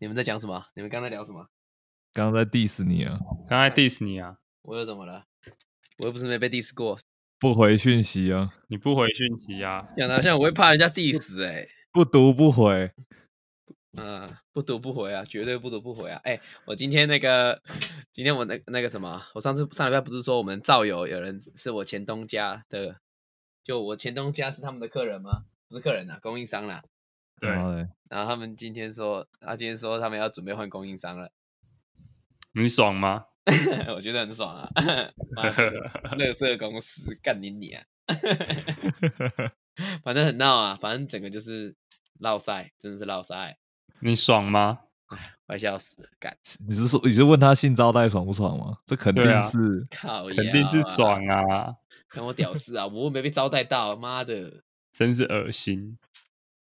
你们在讲什么？你们刚才聊什么？刚刚在 diss 你啊，刚才 diss 你啊，我又怎么了？我又不是没被 diss 过，不回讯息啊，你不回讯息啊，讲的好像我会怕人家 diss 哎、不读不回，嗯，不读不回啊，绝对不读不回啊！哎、我今天那个，今天我那那个什么，我上次上礼拜不是说我们造友有人是我前东家的，就我前东家是他们的客人吗？不是客人啊，供应商啦。对然后嘞然后他们今天说，他今天说他们要准备换供应商了，你爽吗？我觉得很爽啊！乐色 公司干你你啊！反正很闹啊，反正整个就是闹赛，真的是闹赛，你爽吗？快笑死了，干你是说你是问他性招待爽不爽吗？这肯定对啊是，靠，肯定是，爽啊，看我屌丝啊！我又没被招待到，妈的！真是恶心。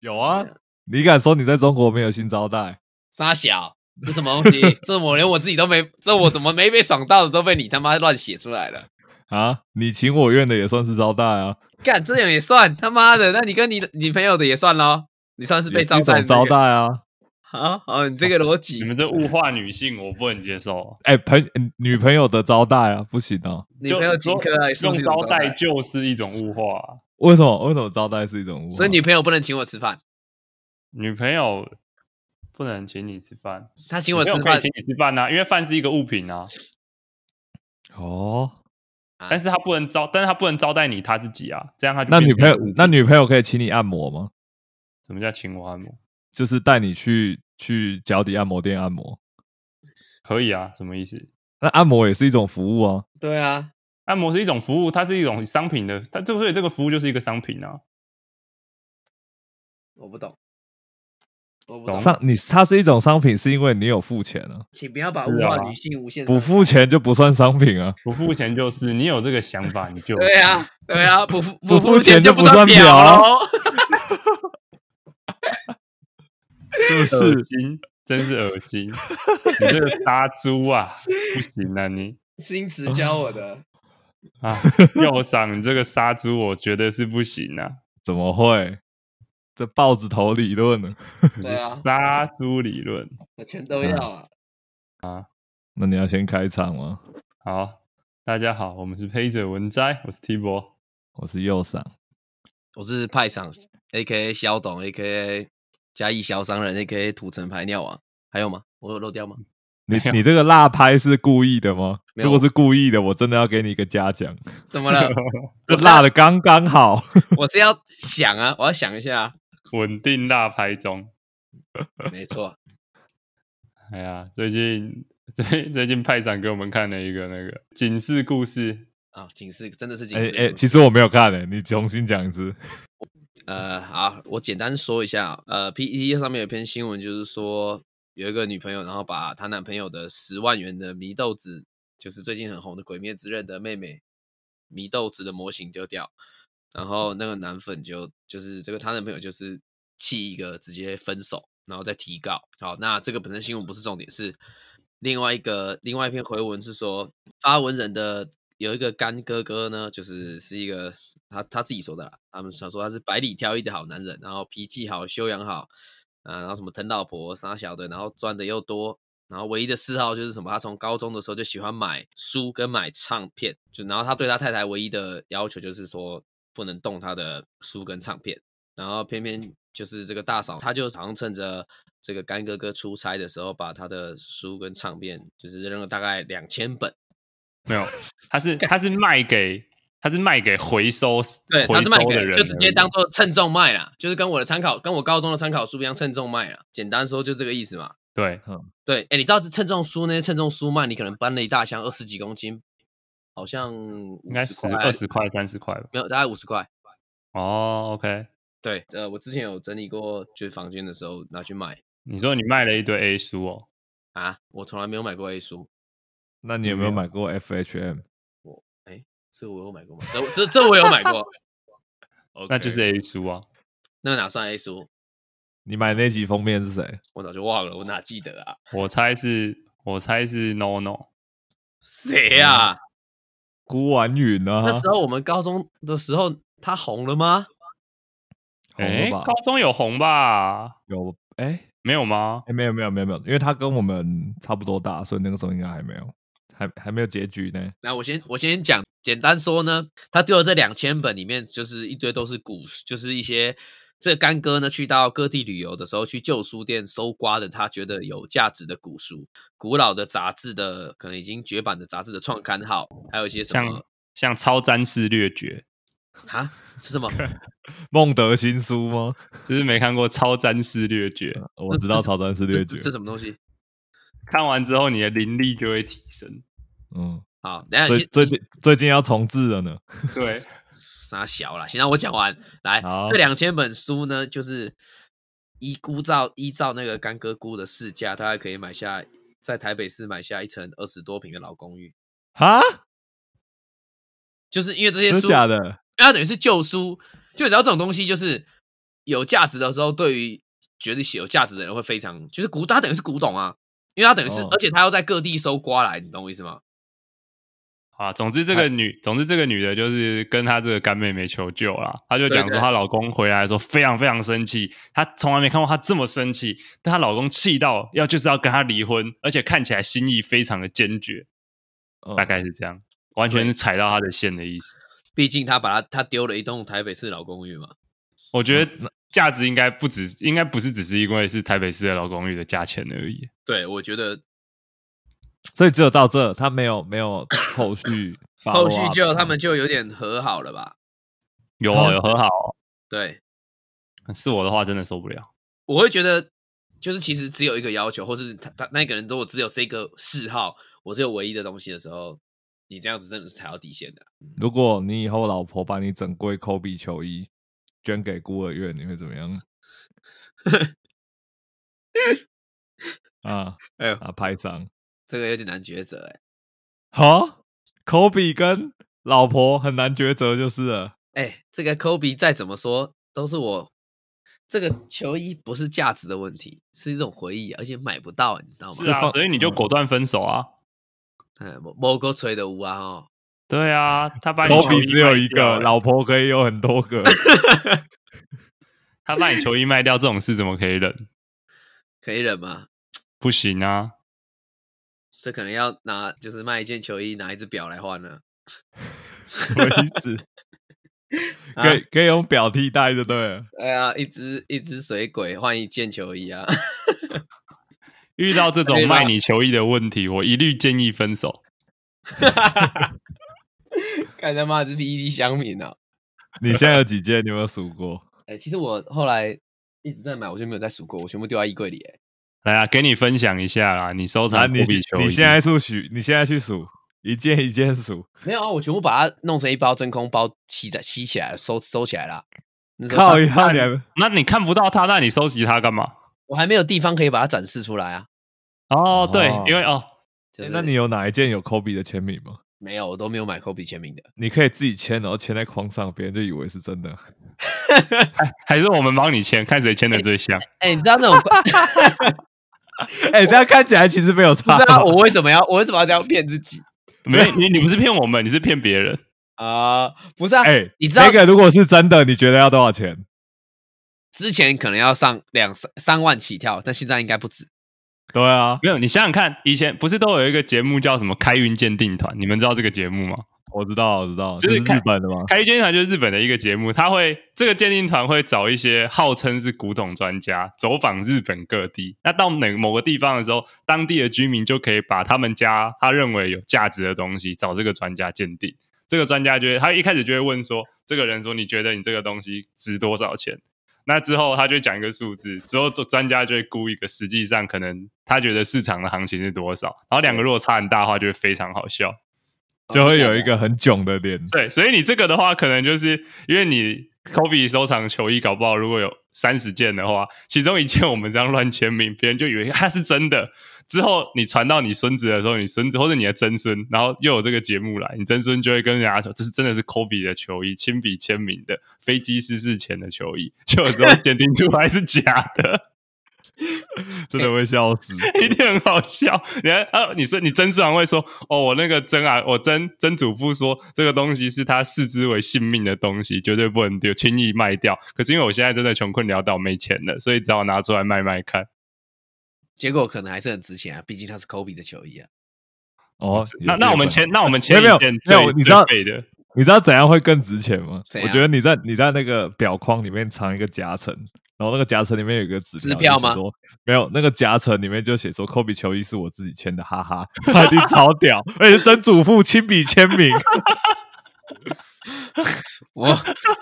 有啊，你敢说你在中国没有新招待？傻小，这什么东西？这我连我自己都没，这我怎么没被爽到的都被你他妈乱写出来了？啊，你情我愿的也算是招待啊，干这样也算他妈的？那你跟你女朋友的也算咯？你算是被也是一种招待的那个招待啊。啊哦，你这个逻辑你，们这物化女性，我不能接受。哎、朋女朋友的招待啊，不行哦。女朋友请客用招待就是一种物化啊、为什么？为什么招待是一种物化？所以女朋友不能请我吃饭，女朋友不能请你吃饭，她请我吃饭请你吃饭啊，因为饭是一个物品啊，哦，啊但是他不能招，但是他不能招待你他自己啊，这样他就那女朋友那女朋友可以请你按摩吗？什么叫请我按摩？就是带你去去脚底按摩店按摩。可以啊，什么意思？那按摩也是一种服务啊。对啊，按摩是一种服务，它是一种商品的，它就所以这个服务就是一个商品啊。我不懂，我不懂懂，商你它是一种商品，是因为你有付钱啊，请不要把是啊物化女性无限不付钱就不算商品啊。不付钱就是你有这个想法，你就对啊，对啊，不付 不付付钱就就不算表？恶心，真是恶心！你这个杀猪啊，不行啊你 新词教我的，啊，右赏你这个杀猪，我觉得是不行啊。怎么会？这豹子头理论呢？对啊 杀猪理论。我全都要啊。啊 那你要先开场吗？好，大家好，我们是黑嘴文摘，我是 T 博。我是右上，我是派上 A K A 肖董 A K A 嘉义小商人 A K A 土城排尿王，还有吗？我有漏掉吗？你你这个辣拍是故意的吗？如果是故意的，我真的要给你一个嘉奖。怎么了？这辣的刚刚好。我是要想啊，我要想一下啊。稳定辣拍中。没错，哎呀，最近最最近派长给我们看了一个那个警示故事，啊，警示真的是警示哎。其实我没有看诶，你重新讲一次。呃，好，我简单说一下，呃，PPT 上面有篇新闻，就是说有一个女朋友，然后把她男朋友的十万元的祢豆子，就是最近很红的《鬼灭之刃》的妹妹祢豆子的模型丢掉，然后那个男粉就就是这个她男朋友就是气一个直接分手，然后再提告。好，那这个本身新闻不是重点，是另外一个另外一篇回文是说发文人的有一个干哥哥呢，就是是一个他他自己说的，他们想说他是百里挑一的好男人，然后脾气好，修养好，啊，然后什么疼老婆、傻小的，然后赚的又多，然后唯一的嗜好就是什么，他从高中的时候就喜欢买书跟买唱片，就然后他对他太太唯一的要求就是说不能动他的书跟唱片，然后偏偏就是这个大嫂，她就常趁着这个干哥哥出差的时候，把他的书跟唱片就是扔了大概两千本。没有，他是他是卖给他是卖给回收对，回他是卖给收的人，就直接当做称重卖啦，就是跟我的参考，跟我高中的参考书一样称重卖啦。简单说就这个意思嘛。对。对，哎，你知道这称重书那些称重书卖，你可能搬了一大箱二十几公斤，好像应该十二十块三十块吧。没有，大概五十块。哦，OK，对，呃，我之前有整理过，就是房间的时候拿去卖。你说你卖了一堆 A 书哦，啊，我从来没有买过 A 书，那你有没有买过 FHM？这个我有买过吗？这这这我有买过，那就是 A 书啊。那哪算 A 书？你买那集封面是谁？我早就忘了，我哪记得啊？我猜是，我猜是 No No。谁呀、孤婉允啊，那时候我们高中的时候，他红了吗？哎，红吧高中有红吧？有哎，没有吗？哎，没有没有没有没有，因为他跟我们差不多大，所以那个时候应该还没有，还还没有结局呢。那我先我先讲，简单说呢，他丢了这两千本里面，就是一堆都是古，就是一些这个干哥呢去到各地旅游的时候，去旧书店搜刮的他觉得有价值的古书、古老的杂志的，可能已经绝版的杂志的创刊号，还有一些什么像像超詹士略绝，啊是什么？孟德新书吗？就是没看过超詹士略绝，我知道超战是略绝这这，这什么东西？看完之后你的灵力就会提升。嗯，好，等下最最近最近要重置了呢。对，傻小了，先让我讲完。来，这两千本书呢，就是依估照依照那个干哥估的市价，大概可以买下在台北市买下一层二十多平的老公寓。哈，就是因为这些书，的假的？因为它等于是旧书，就你知道这种东西就是有价值的时候，对于觉得写有价值的人会非常，就是古，它等于是古董啊，因为它等于是，哦而且它要在各地搜刮来，你懂我意思吗？啊，总之这个女，总之这个女的就是跟她这个干妹妹求救啦。她就讲说，她老公回来的时候非常非常生气，她从来没看过她这么生气，但她老公气到要就是要跟她离婚，而且看起来心意非常的坚决，嗯大概是这样，完全是踩到她的线的意思。毕竟她把她她丢了一栋台北市老公寓嘛，我觉得价值应该不止，应该不是只是因为是台北市的老公寓的价钱而已。对我觉得所以只有到这，他没有没有 后续后续就他们就有点和好了吧？有哦，有和好哦、对，是我的话真的受不了。我会觉得就是其实只有一个要求，或是他他那个人如果只有这个嗜好，我只有唯一的东西的时候，你这样子真的是踩到底线的。如果你以后老婆把你整柜科比球衣捐给孤儿院，你会怎么样？啊哎呦，啊！拍掌，这个有点难抉择哎、好，科比跟老婆很难抉择就是了。哎、这个 Kobe 再怎么说都是我这个球衣不是价值的问题，是一种回忆，而且买不到，你知道吗？是啊，所以你就果断分手啊。哎，某某个吹的舞啊哦，对啊，他把你球衣科比只有一个，欸老婆可以有很多个。他把你球衣卖掉，这种事怎么可以忍？可以忍吗？不行啊！这可能要拿就是卖一件球衣拿一只表来换了。什么意思？啊可以可以用表替代就对了。哎呀，一只一只水鬼换一件球衣啊！遇到这种卖你球衣的问题，我一律建议分手。看他妈是 PED 乡民啊！你现在有几件？你有没有数过？哎、其实我后来一直在买，我就没有再数过，我全部丢在衣柜里、哎，来啊，给你分享一下啦，你收啊，藏你科比球衣。你现在数许，你现在去数，一件一件数。没有啊，我全部把它弄成一包真空包，吸在吸起来，收收起来了。靠一下，你还那你看不到它，那你收集它干嘛？我还没有地方可以把它展示出来啊。哦，对哦，因为哦，就是、欸那你有哪一件有科比的签名吗？没有，我都没有买 Kobe 签名的。你可以自己签，然后签在框上，别人就以为是真的。还是我们帮你签，看谁签的最像。哎、你知道那种 关 哎、这样看起来其实没有不差知。道我为什么要我为什么要这样骗自己 没，你你不是骗我们，你是骗别人。啊、不是啊，哎、你知道那个如果是真的，你觉得要多少钱？之前可能要上两三三万起跳，但现在应该不止。对啊，没有，你想想看，以前不是都有一个节目叫什么开运鉴定团？你们知道这个节目吗？我知道，我知道，就是日本的吗？开运鉴定团就是日本的一个节目，他会这个鉴定团会找一些号称是古董专家走访日本各地。那到哪某个地方的时候，当地的居民就可以把他们家他认为有价值的东西找这个专家鉴定。这个专家就会，他一开始就会问说，这个人说你觉得你这个东西值多少钱？那之后他就讲一个数字，之后专家就会估一个实际上可能他觉得市场的行情是多少，然后两个如果差很大的话，就会非常好笑。就会有一个很囧的脸。对，所以你这个的话，可能就是因为你 Kobe 收藏球衣，搞不好如果有三十件的话，其中一件我们这样乱签名，别人就以为它是真的。之后你传到你孙子的时候，你孙子或者你的曾孙，然后又有这个节目来，你曾孙就会跟人家说，这是真的是 Kobe 的球衣，亲笔签名的飞机失事前的球衣，就有时候 鉴定出来是假的。真的会笑死。一定很好笑。你看啊，你说你曾孙还会说，哦，我那个曾啊，我曾曾祖父说这个东西是他视之为性命的东西，绝对不能丢，轻易卖掉。可是因为我现在真的穷困潦倒，没钱了，所以只好拿出来卖卖看。结果可能还是很值钱啊，毕竟它是 Kobe 的球衣啊。哦，那那我们前，那我们签没有没有最你知道的，你知道怎样会更值钱吗？我觉得你在你在那个表框里面藏一个夹层，然后那个夹层里面有一个纸支票吗就写说没有，那个夹层里面就写说科比球衣是我自己签的，哈哈，他一定超屌，而且是曾祖父亲笔签名。我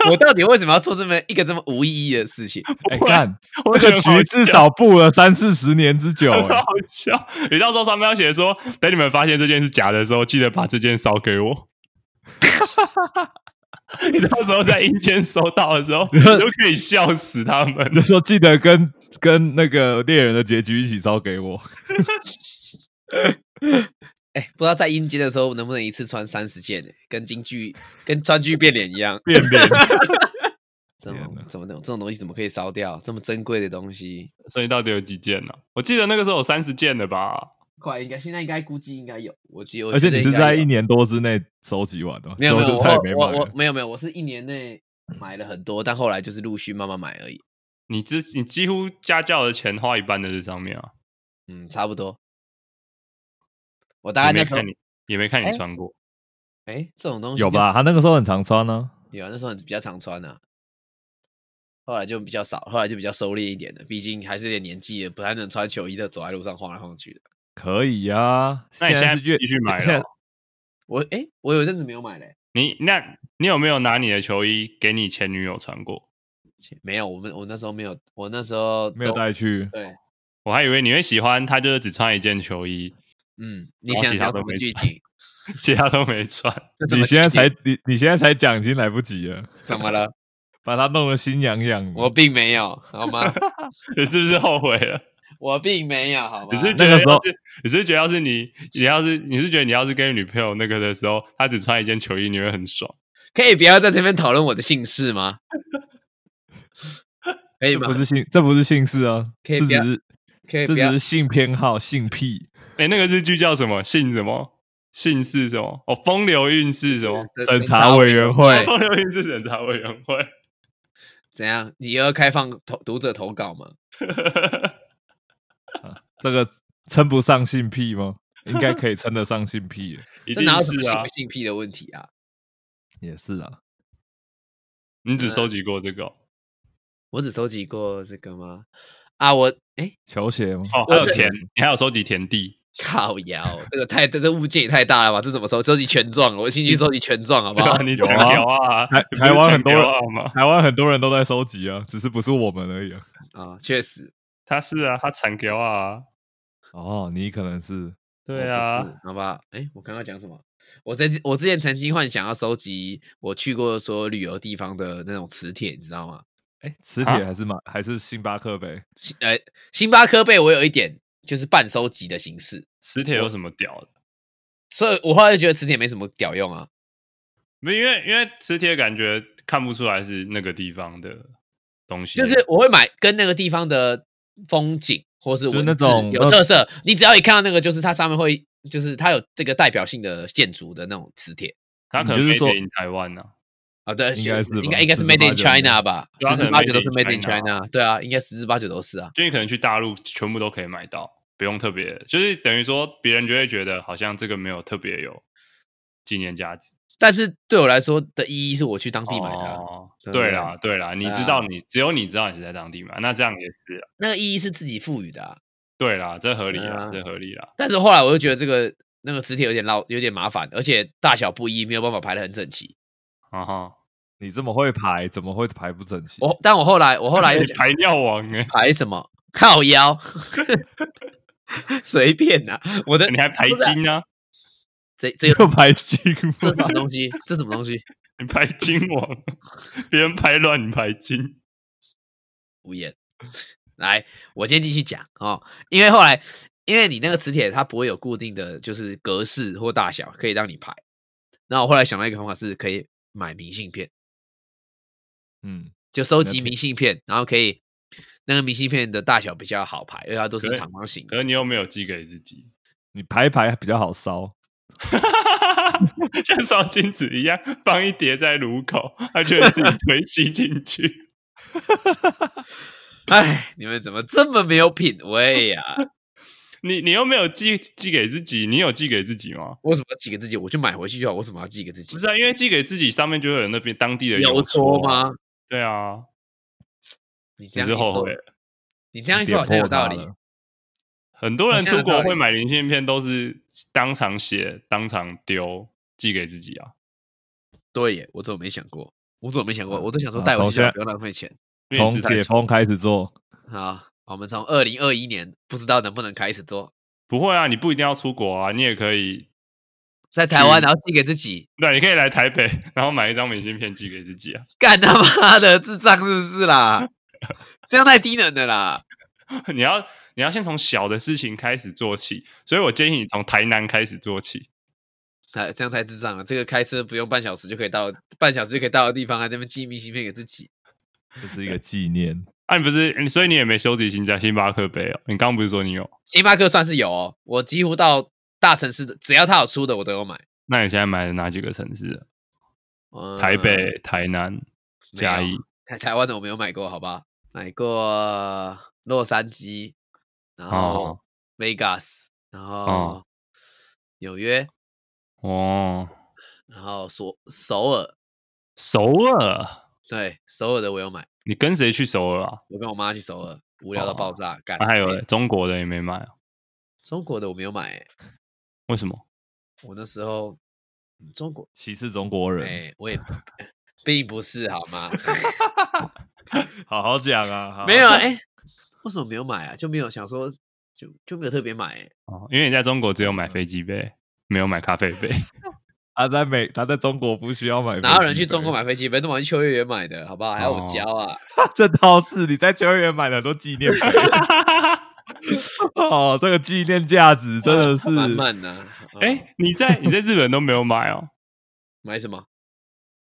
我到底为什么要做这么一个这么无意义的事情？哎，干，我这个局至少布了三四十年之久、好笑。你到时候上面要写说，等你们发现这件是假的时候，记得把这件烧给我。你到时候在阴间收到的时候，你就可以笑死他们。那时候记得跟跟那个猎人的结局一起烧给我。哎，不知道在阴间的时候能不能一次穿三十件呢？跟京剧跟川剧变脸一样。变脸，这种天哪怎么这种这种东西怎么可以烧掉？这么珍贵的东西，所以到底有几件呢、我记得那个时候有三十件的吧？快应该现在应该估计应该有。我记得，我而且你是在一年多之内收集完的吗，没有没有，之后就再也没我买了。我我没有没有，我是一年内买了很多，但后来就是陆续慢慢买而已。你之你几乎家教的钱花一半在这上面啊！嗯，差不多。我大概那时候也没看你，也没看你哎穿过。哎，这种东西有吧？他那个时候很常穿呢、有啊，那时候比较常穿啊。后来就比较少，后来就比较收敛一点的，毕竟还是有点年纪了，不太能穿球衣的走在路上晃来晃去的。可以呀、那你现在是越继续买了哦？我哎，我有一阵子没有买嘞、你那，你有没有拿你的球衣给你前女友穿过？没有，我们我那时候没有，我那时候没有都带去。对，我还以为你会喜欢他，就是只穿一件球衣，嗯，你想他都没剧情？其他都没穿。你现在才你你现在才讲，已经来不及了，怎么了？把他弄得心痒痒。我并没有，好吗？你是不是后悔了？我并没有，好吗你？是觉得那你是觉得要是你，你要是你是觉得你要是跟女朋友那个的时候，她只穿一件球衣，你会很爽。可以不要在这边讨论我的姓氏吗？可以吗不？是姓，这不是姓氏啊，可以不要这只是可以不要这只是性偏好、性癖。哎、那个日剧叫什么？姓什么？姓氏什么？哦，风流韵事什么？审查委员会风流韵事审查委员会。怎样？你要开放投读者投稿吗？这个称不上性癖吗？应该可以称得上性癖 这哪有什么是啊性不！性癖的问题啊？也是啊。你只收集过这个哦？我只收集过这个吗？啊，我哎，球鞋吗？哦，还有田，你还有收集田地。靠腰，这个太这这物件也太大了吧？这怎么收？收集权状？我兴趣收集权状，好不好？你有啊强调啊！台你不是台湾很多强调啊吗？台湾很多人都在收集啊，只是不是我们而已啊。啊，确实，他是啊，他强调啊。哦，你可能是对啊好吧？哎，我刚刚讲什么？我在我之前曾经幻想要收集我去过所有旅游地方的那种磁铁，你知道吗？哎，磁铁还是马还是星巴克杯？星呃，星巴克杯我有一点就是半收集的形式，磁铁有什么屌的？所以我后来就觉得磁铁没什么屌用啊。没，因为因为磁铁感觉看不出来是那个地方的东西，就是我会买跟那个地方的风景或是就是文字那种有特色，你只要一看到那个，就是它上面会，就是它有这个代表性的建筑的那种磁铁它可能就是说台湾呢。啊，对，应该是应该应该是 Made in China 吧，十之八九都是 Made in China China，对啊，应该十之八九都是啊。就你可能去大陆全部都可以买到，不用特别，就是等于说别人就会觉得好像这个没有特别有纪念价值。但是对我来说的意义是我去当地买的啊、哦，对啦，对啦，你知道你只有你知道你是在当地买，那这样也是啦，那个意义是自己赋予的、啊。对啦，这合理啦，这合理啦。但是后来我就觉得这个那个磁铁有点绕，有点麻烦，而且大小不一，没有办法排的很整齐。啊哈，你这么会排，怎么会排不整齐？我但我后来我后来又 排尿王哎，排什么靠腰 随便呐、我的你还排金啊？这这又排 金这什么吗？东西？这什么东西？你排金王，别人排乱你排金。无言。来，我先继续讲哦，因为后来，因为你那个磁铁它不会有固定的就是格式或大小可以让你排。那我后来想到一个方法是可以买明信片，嗯，就收集明信片，然后可以那个明信片的大小比较好排，因为它都是可长方形。可是你又没有寄给自己，你排一排比较好烧。像烧金子一样放一叠在炉口，他就会自己 推吸进去。哎，你们怎么这么没有品味呀、你你又没有寄寄给自己，你有寄给自己吗？为什么要寄给自己？我就买回去就好，为什么要寄给自己不？是啊，因为寄给自己上面就会有那边当地的邮戳戳？吗？对啊，你这只样一说。你这样一说好像有道理很多人出国会买明信片，都是当场写、当场丢，寄给自己啊。对耶，我怎么没想过？我怎么没想过？我都想说啊带回去不要浪费钱。从解封开始做，好，我们从二零二一年不知道能不能开始做，不会啊，你不一定要出国啊，你也可以，在台湾然后寄给自己，对，你可以来台北，然后买一张明信片寄给自己啊。干他妈的智障是不是啦？这样太低能的啦！你要你要先从小的事情开始做起，所以我建议你从台南开始做起。太这样太智障了。这个开车不用半小时就可以到，半小时就可以到的地方，还在那边寄明信片给自己。这是一个纪念。啊，你不是，你所以你也没收集新在星巴克杯哦？你刚刚不是说你有？星巴克算是有哦，我几乎到大城市的，只要他有出的我都有买。那你现在买了哪几个城市？呃台北、台南、嘉义。台台湾的我没有买过，好吧？买过洛杉矶，然后哦 Vegas，然后哦纽约，哦，然后首首尔，首尔，对，首尔的我有买，你跟谁去首尔啊？我跟我妈去首尔，无聊到爆炸，干、啊、还有中国的也没买啊？中国的我没有买、欸，为什么？我那时候、嗯中国，歧视中国哎、人，我也 并不是好吗？好好讲啊。好好没有哎、为什么没有买啊？就没有想说，就就没有特别买、欸，哦，因为你在中国只有买飞机杯，没有买咖啡杯。他在美，他在中国不需要买，哪有人去中国？买飞机杯？都往去秋叶原买的，好不好？还要我教啊？这倒是你在秋叶原买了很多纪念品。哦，这个纪念价值真的是满满的。哎、哦你在你在日本都没有买哦？买什么？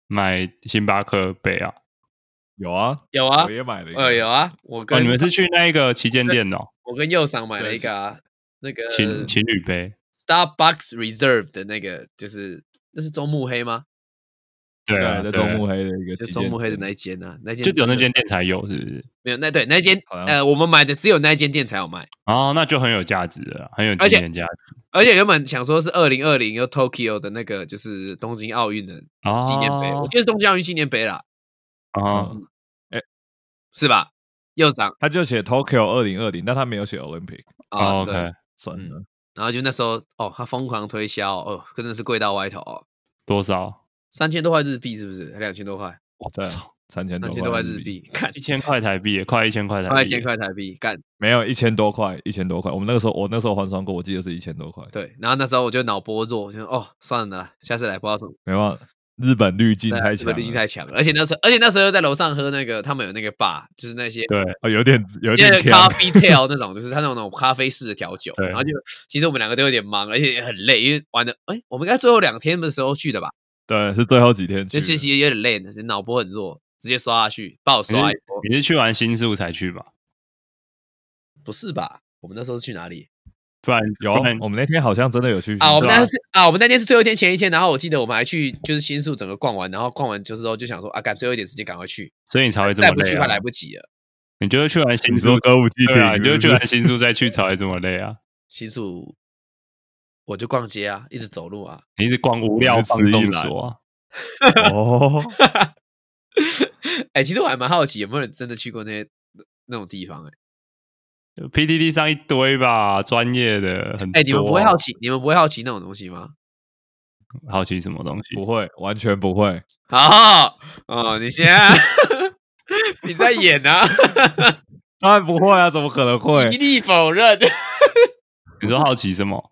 买星巴克杯啊？有啊，有啊我，也买了一个。呃，有啊。我哦，跟你们是去那一个旗舰店哦？我跟右赏买了一个啊，那个情情侣杯？Starbucks Reserve 的那个，就是那是中目黑吗？对啊，对，在对中目黑的一个就中目黑的那一间啊，那间就只有那间店才有，是不是？没有那对那间呃，我们买的只有那一间店才有卖，哦，那就很有价值了，很有纪念价值。而且原本想说是二零二零又 Tokyo 的那个就是东京奥运的哦，纪念碑，我记得是东京奥运纪念碑啦，哦，哎是吧？又涨他就写 Tokyo 二零二零，但他没有写 Olympic，啊，哦对算了，然后就那时候哦，他疯狂推销哦，真的是贵到歪头哦，多少？三千多块日币是不是？还两千多块？在三千三千多块日日币，干一千块台币，快一千块台币，快一千。块台币，干没有一千多块，一千多块。我们那个时候，我那时候换算过，我记得是一千多块。对。然后那时候我就脑波弱，我就哦算了啦，下次来不知道什么。没办法，日本滤镜太强了，日本滤镜太强了，而且那时候，而且那时候在楼上喝那个，他们有那个 bar，就是那些对，哦，有点有因点咖啡 tail 那种，就是他那种那种咖啡式的调酒，对然后就其实我们两个都有点忙，而且也很累，因为玩的哎，我们应该最后两天的时候去的吧，对，是最后几天去的。就其实有点累，脑波很弱，直接刷下去，爆你是刷一波。你是去完新宿才去吧？不是吧？我们那时候是去哪里不然有不然，我们那天好像真的有去啊？我们那是啊，我们那天是最后一天前一天，然后我记得我们还去就是新宿整个逛完，然后逛完就是后就想说啊，赶最后一点时间赶快去，所以你才会这么累啊再不去快来。不及了。你就是去完新宿歌舞伎对啊，町你就是去完新宿再去才会这么累啊。新宿我就逛街啊，一直走路啊。你一直逛无聊放纵所啊。是哦，哎、其实我还蛮好奇，有没有人真的去过那些那种地方、哎。PDD 上一堆吧，专业的很多。哎、你们不会好奇，你们不会好奇那种东西吗？好奇什么东西？不会，完全不会。好哦，你先、啊，你在演啊，当然不会啊，怎么可能会极？力否认。你说好奇什么？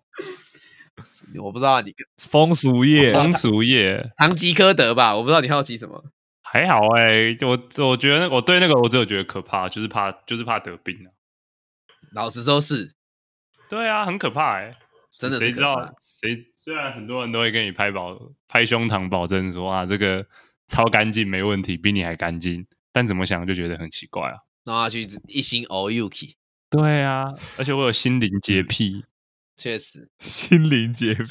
我不知道你风俗业风俗业堂吉诃德吧？我不知道你好奇什么。还好哎、我我觉得我对那个我只有觉得可怕，就是怕就是怕得病啊。老实说是，对啊，很可怕哎、真的是谁知道？谁？虽然很多人都会跟你拍保拍胸膛保证说啊，这个超干净没问题，比你还干净，但怎么想就觉得很奇怪啊。然后他去一心 all yuki，对啊，而且我有心灵洁癖，确实。心灵洁癖，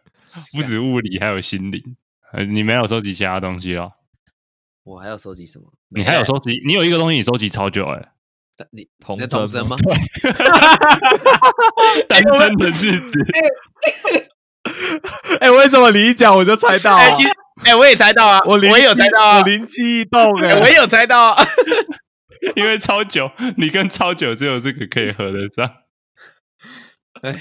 不止物理，还有心灵。呃，你没有收集其他东西哦？我还要收集什么？你还有收集？你有一个东西你收集超久哎、你童真吗？单身的日子，哎、为什么你一讲我就猜到、啊？哎、其实哎、我也猜到啊，我灵我也有猜到啊我，灵机一动哎、哎我也有猜到啊。因为超酒，你跟超酒只有这个可以合得上。哎，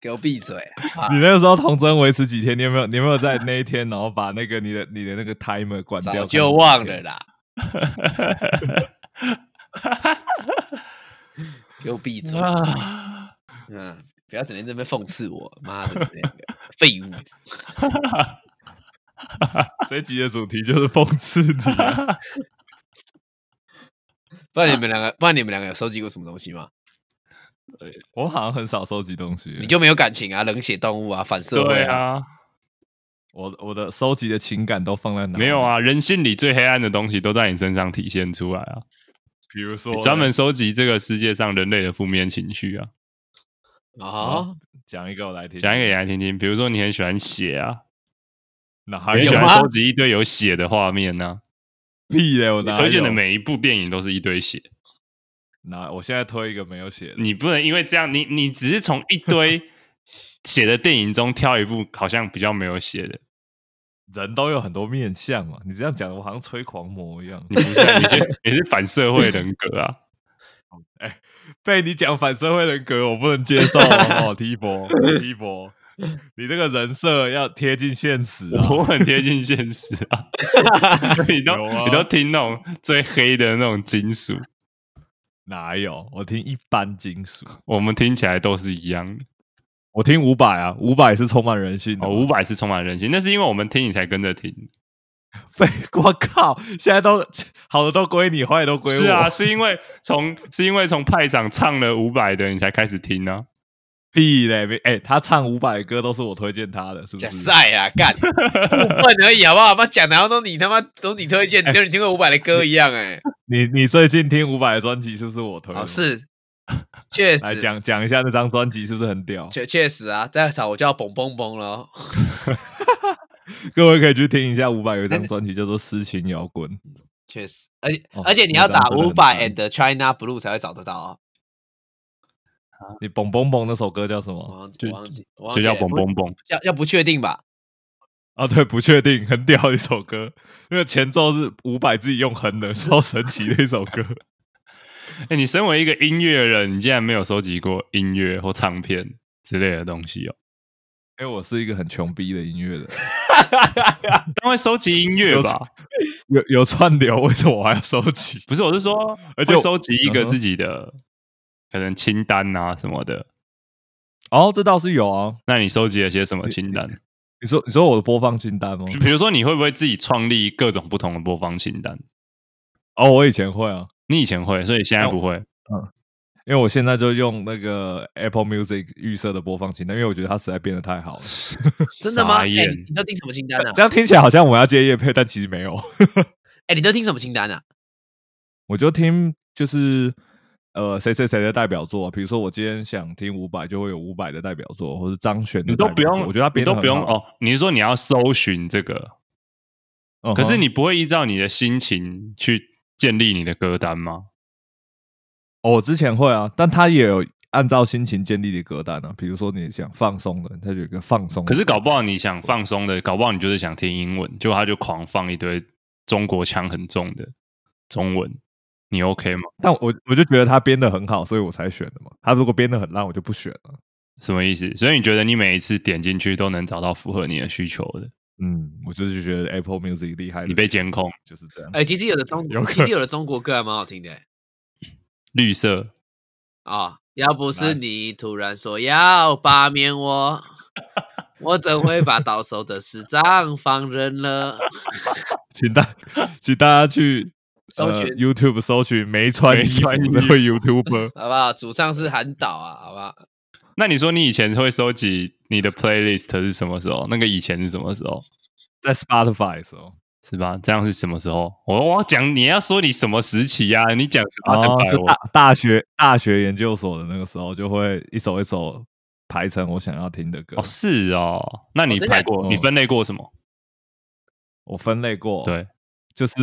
给我闭嘴！啊你那个时候童真维持几天？你有没有？你有没有在那一天，然后把那个你的你的那个 timer 关掉？早就忘了啦，给我闭嘴！啊，嗯，不要整天在那边讽刺我，妈的，你们两个废物！这一集的主题就是讽刺你、啊。不然你们两个，不然你们两个有收集过什么东西吗？我好像很少收集东西，你就没有感情啊，冷血动物啊，反社会对，啊，我我的收集的情感都放在哪？没有，啊，人性里最黑暗的东西都在你身上体现出来啊。比如说专门收集这个世界上人类的负面情绪啊，啊，讲一个我来听，讲一个给来听听。比如说你很喜欢写啊，那还喜欢收集一堆有血的画面呢、屁嘞！我推荐的每一部电影都是一堆血，那？我现在推一个没有写的，你不能因为这样，你你只是从一堆写的电影中挑一部好像比较没有写的，人都有很多面相嘛。你这样讲，我好像吹狂魔一样。你不是啊，你是你是反社会人格啊。被你讲反社会人格，我不能接受哦，T 博，T 博，你这个人设要贴近现实啊！我很贴近现实啊，你都、你都听那种最黑的那种金属，哪有？我听一般金属，我们听起来都是一样的。我听五百啊，五百是充满人性的哦，五百是充满人性，那是因为我们听你才跟着听。废，我靠！现在都好的都归你，坏的都归我。是啊，是因为从是因为从派上唱了五百的，你才开始听啊。屁嘞！没哎、他唱五百歌都是我推荐他的，是不假是？赛啊，干部分而已，好不好？妈讲的都你他妈都你推荐，只有你听过五百的歌一样，哎，你你最近听五百的专辑是不是我推的？哦，是，确实，来讲讲一下那张专辑是不是很屌？确确实啊，再吵我就要嘣嘣嘣了哦。各位可以去听一下五百有一张专辑叫做《诗情摇滚》，确实，而且、哦而且你要打那张真的很伍佰赞 and China Blue 才会找得到啊。你蹦蹦蹦那首歌叫什我么？忘记，忘记，我忘就叫记了不蹦蹦蹦。要要不确定吧？啊，对，不确定，很屌一首歌。那个前奏是五百自己用哼的，超神奇的一首歌。哎、你身为一个音乐人，你竟然没有收集过音乐或唱片之类的东西哦？因为我是一个很穷逼的音乐人，但会收集音乐吧？有有串流，为什么我还要收集？不是，我是说，而且收集一个自己的、可能清单啊什么的。哦，这倒是有啊。那你收集了些什么清单？你说你说我的播放清单吗？就比如说，你会不会自己创立各种不同的播放清单？哦，我以前会啊，你以前会，所以现在不会。嗯因为我现在就用那个 Apple Music 预设的播放清单，因为我觉得它实在变得太好了。真的吗？哎、你都听什么清单啊？这样听起来好像我要接夜配，但其实没有。哎、你都听什么清单啊？我就听就是呃谁谁谁的代表作，比如说我今天想听伍佰，就会有伍佰的代表作，或者张悬的你都不代表作用，我觉得他编得你都不用。哦。你是说你要搜寻这个？可是你不会依照你的心情去建立你的歌单吗？哦我之前会啊，但他也有按照心情建立的歌单啊。比如说你想放松的，他就有一个放松。可是搞不好你想放松的，搞不好你就是想听英文，结果他就狂放一堆中国腔很重的中文，你 OK 吗？但我我就觉得他编的很好，所以我才选的嘛。他如果编的很烂，我就不选了。什么意思？所以你觉得你每一次点进去都能找到符合你的需求的？嗯，我就是觉得 Apple Music 厉害，你被监控，就是这样。哎、其实有的中 其实有的中国歌还蛮好听的、欸、绿色啊、要不是你突然说要罢免我，我怎会把到手的市长放任了？请大请大家去呃搜寻 YouTube 搜寻没穿衣服没穿衣这位 YouTuber。好不好？祖上是韩导啊，好不好？那你说你以前会收集你的 playlist 是什么时候？那个以前是什么时候？在 Spotify 的时候，是吧？这样是什么时候？我我要讲，你要说你什么时期呀、你讲哦，Spotify，、大大学大学研究所的那个时候，就会一首一首排成我想要听的歌。哦是哦，那你排过？哦你分类过什么？我分类过，，对，就是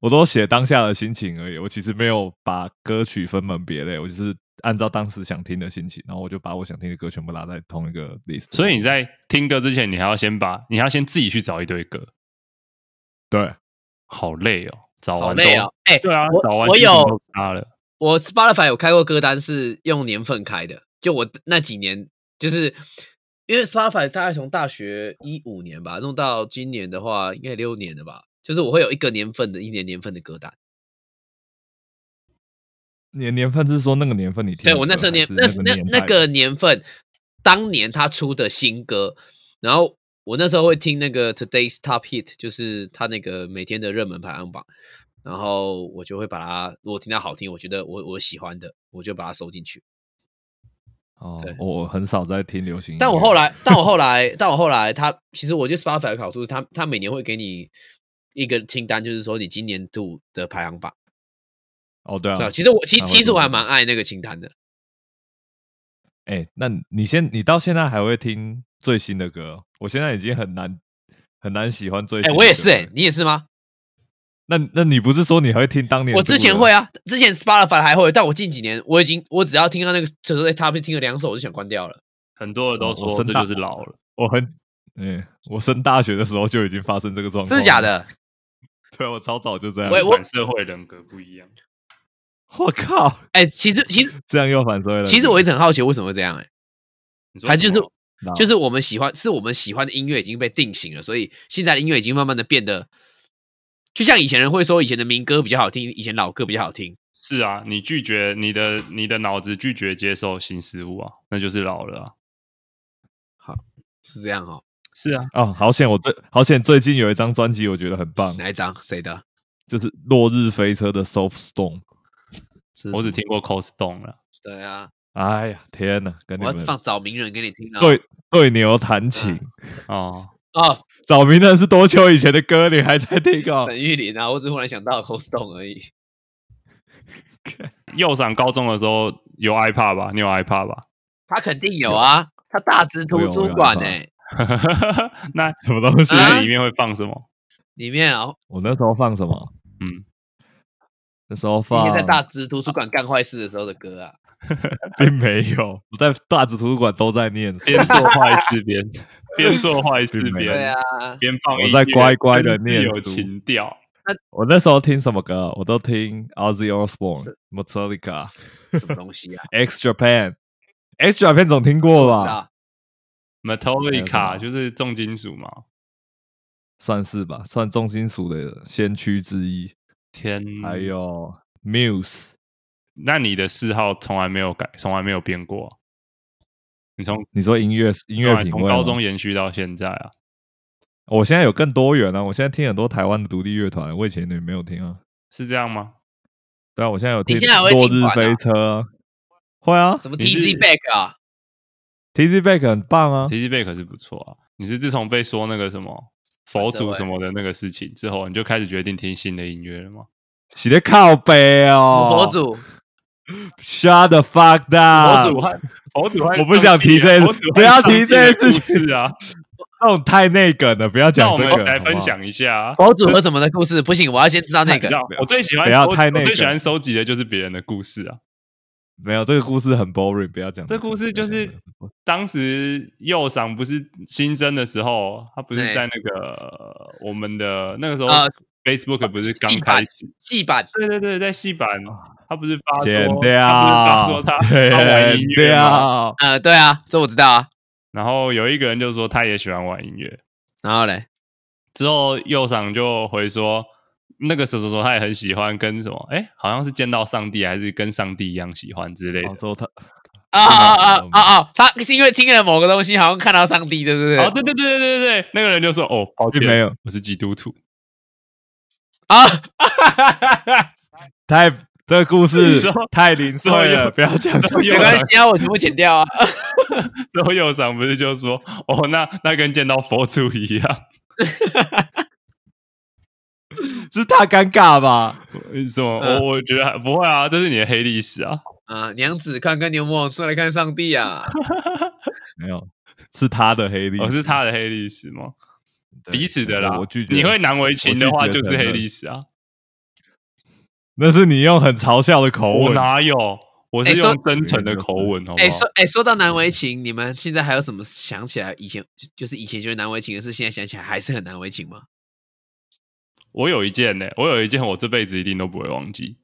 我都写当下的心情而已。我其实没有把歌曲分门别类，我就是按照当时想听的心情，然后我就把我想听的歌全部拉在同一个 list。所以你在听歌之前，你还要先把，你还要先自己去找一堆歌，对，好累哦，找完好累哦。哎、对啊，我找完我有都差了。我 Spotify 有开过歌单是用年份开的，就我那几年就是因为 Spotify 大概从大学一五年吧弄到今年的话，应该六年了吧。就是我会有一个年份的一年年份的歌单。年年份是说那个年份你听，对我那时候年那那个年代那个年份，当年他出的新歌，然后我那时候会听那个 Today's Top Hit，就是他那个每天的热门排行榜，然后我就会把它，如果听到好听，我觉得我我喜欢的，我就把它收进去。哦，我很少在听流行，但我后来，但我后来，但我后来，他其实我觉得 Spotify 的好处是他，他每年会给你一个清单，就是说你今年度的排行榜。哦对啊对啊，，其实我其其实我还做蛮爱那个清单的。哎，那你先你到现在还会听最新的歌？我现在已经很难很难喜欢最新哎、的歌了。我也是哎、你也是吗？那那你不是说你还会听当年？我之前会，啊，之前 Spotify 还会，但我近几年我已经，我只要听到那个，就是在他们听了两首，我就想关掉了。很多人都说这声大就是老了。我很，嗯，我升大学的时候就已经发生这个状况，真的假？的？对，我超早就这样。我我反社会人格不一样。我靠，哎、其实其实 这样又反社会了。其实我一直很好奇为什么会这样哎、还就是就是我们喜欢，是我们喜欢的音乐已经被定型了，所以现在的音乐已经慢慢的变得，就像以前人会说以前的民歌比较好听，以前老歌比较好听。是啊，你拒绝你的你的脑子拒绝接受新事物啊，那就是老了啊。是这样哦，是啊，哦，好险！我最好险，最近有一张专辑我觉得很棒，哪一张？谁的？就是《落日飞车》的《Soft Stone》。我只听过 Coldstone 了。对啊，哎呀，天哪！跟你我要放找名人给你听啊。对对牛弹琴，哦，哦，找名人是多久以前的歌？你还在听哦？沈玉琳啊，我只忽然想到 c o s t o n 而已。右上高中的时候有 iPad 吧？你有 iPad 吧？他肯定有啊，他大直图书馆呢、那什么东西？啊里面会放什么？里面啊，我那时候放什么？嗯，那时候以放前在大直图书馆干坏事的时候的歌啊。并没有，我在大直图书馆都在念书，边做坏事边 边做坏事边对边啊，边放，我在乖乖的念有情调。我那时候听什么歌？我都听 Ozzy Osbourne、Metallica、什么东西啊？X Japan。X Japan 总听过吧？Metallica 就是重金属嘛。算是吧，算重金属的先驱之一。天，还有 Muse，那你的嗜好从来没有改，从来没有变过啊、你从你说音乐音乐品味从高中延续到现在啊？我现在有更多元啊！我现在听很多台湾的独立乐团，我以前也没有听啊。是这样吗？对啊，我现在有听你现在还会落日听团啊飞车啊，会啊什么你是 TZ Back 啊？，TZ Back 很棒啊。，TZ Back 是不错啊。你是自从被说那个什么佛祖什么的那个事情之后，你就开始决定听新的音乐了吗？洗的靠背哦，佛祖，，Shut the fuck 佛 down！祖和佛祖我不想提这不要提这件事情故事啊。这种太内梗的，不要讲这个。来分享一下啊。佛祖和什么的故事？不行，我要先知道那个我最喜欢不要太那个我最喜欢收集的就是别人的故事啊。没有这个故事很 boring，不要讲这故事就是当时右赏不是新生的时候，他不是在那个我们的那个时候呃，Facebook 不是刚开始？戏版对对对，在戏版，他不是发说，剪他不是掉，发说他他玩音剪乐吗？掉。呃，对啊，这我知道啊。然后有一个人就说他也喜欢玩音乐，然后嘞，之后右赏就回说，那个时候说他也很喜欢跟什么，哎，好像是见到上帝还是跟上帝一样喜欢之类的哦。之后他啊啊啊啊啊！他是因为听了某个东西，好像看到上帝，对不对？哦，对对对对对对，那个人就说，哦，抱歉，没有，我是基督徒。啊，太这个故事太零碎了，不要讲这之后又个。没关系啊，我全部剪掉啊。之后右上不是就说，哦，那那跟见到佛祖一样，是他尴尬吧？什么？嗯我我觉得还不会啊，这是你的黑历史啊。啊，娘子看看牛魔王出来看上帝啊！没有，是他的黑历史，哦，是他的黑历史吗？彼此的啦。我我拒绝。你会难为情的话，就是黑历史啊。那是你用很嘲笑的口我吻，哪有？我是用真诚的口吻，好不哎、好说？哎、说到难为情，你们现在还有什么想起来以前就就是以前觉得难为情的事，现在想起来还是很难为情吗？我有一件呢，我有一件我这辈子一定都不会忘记。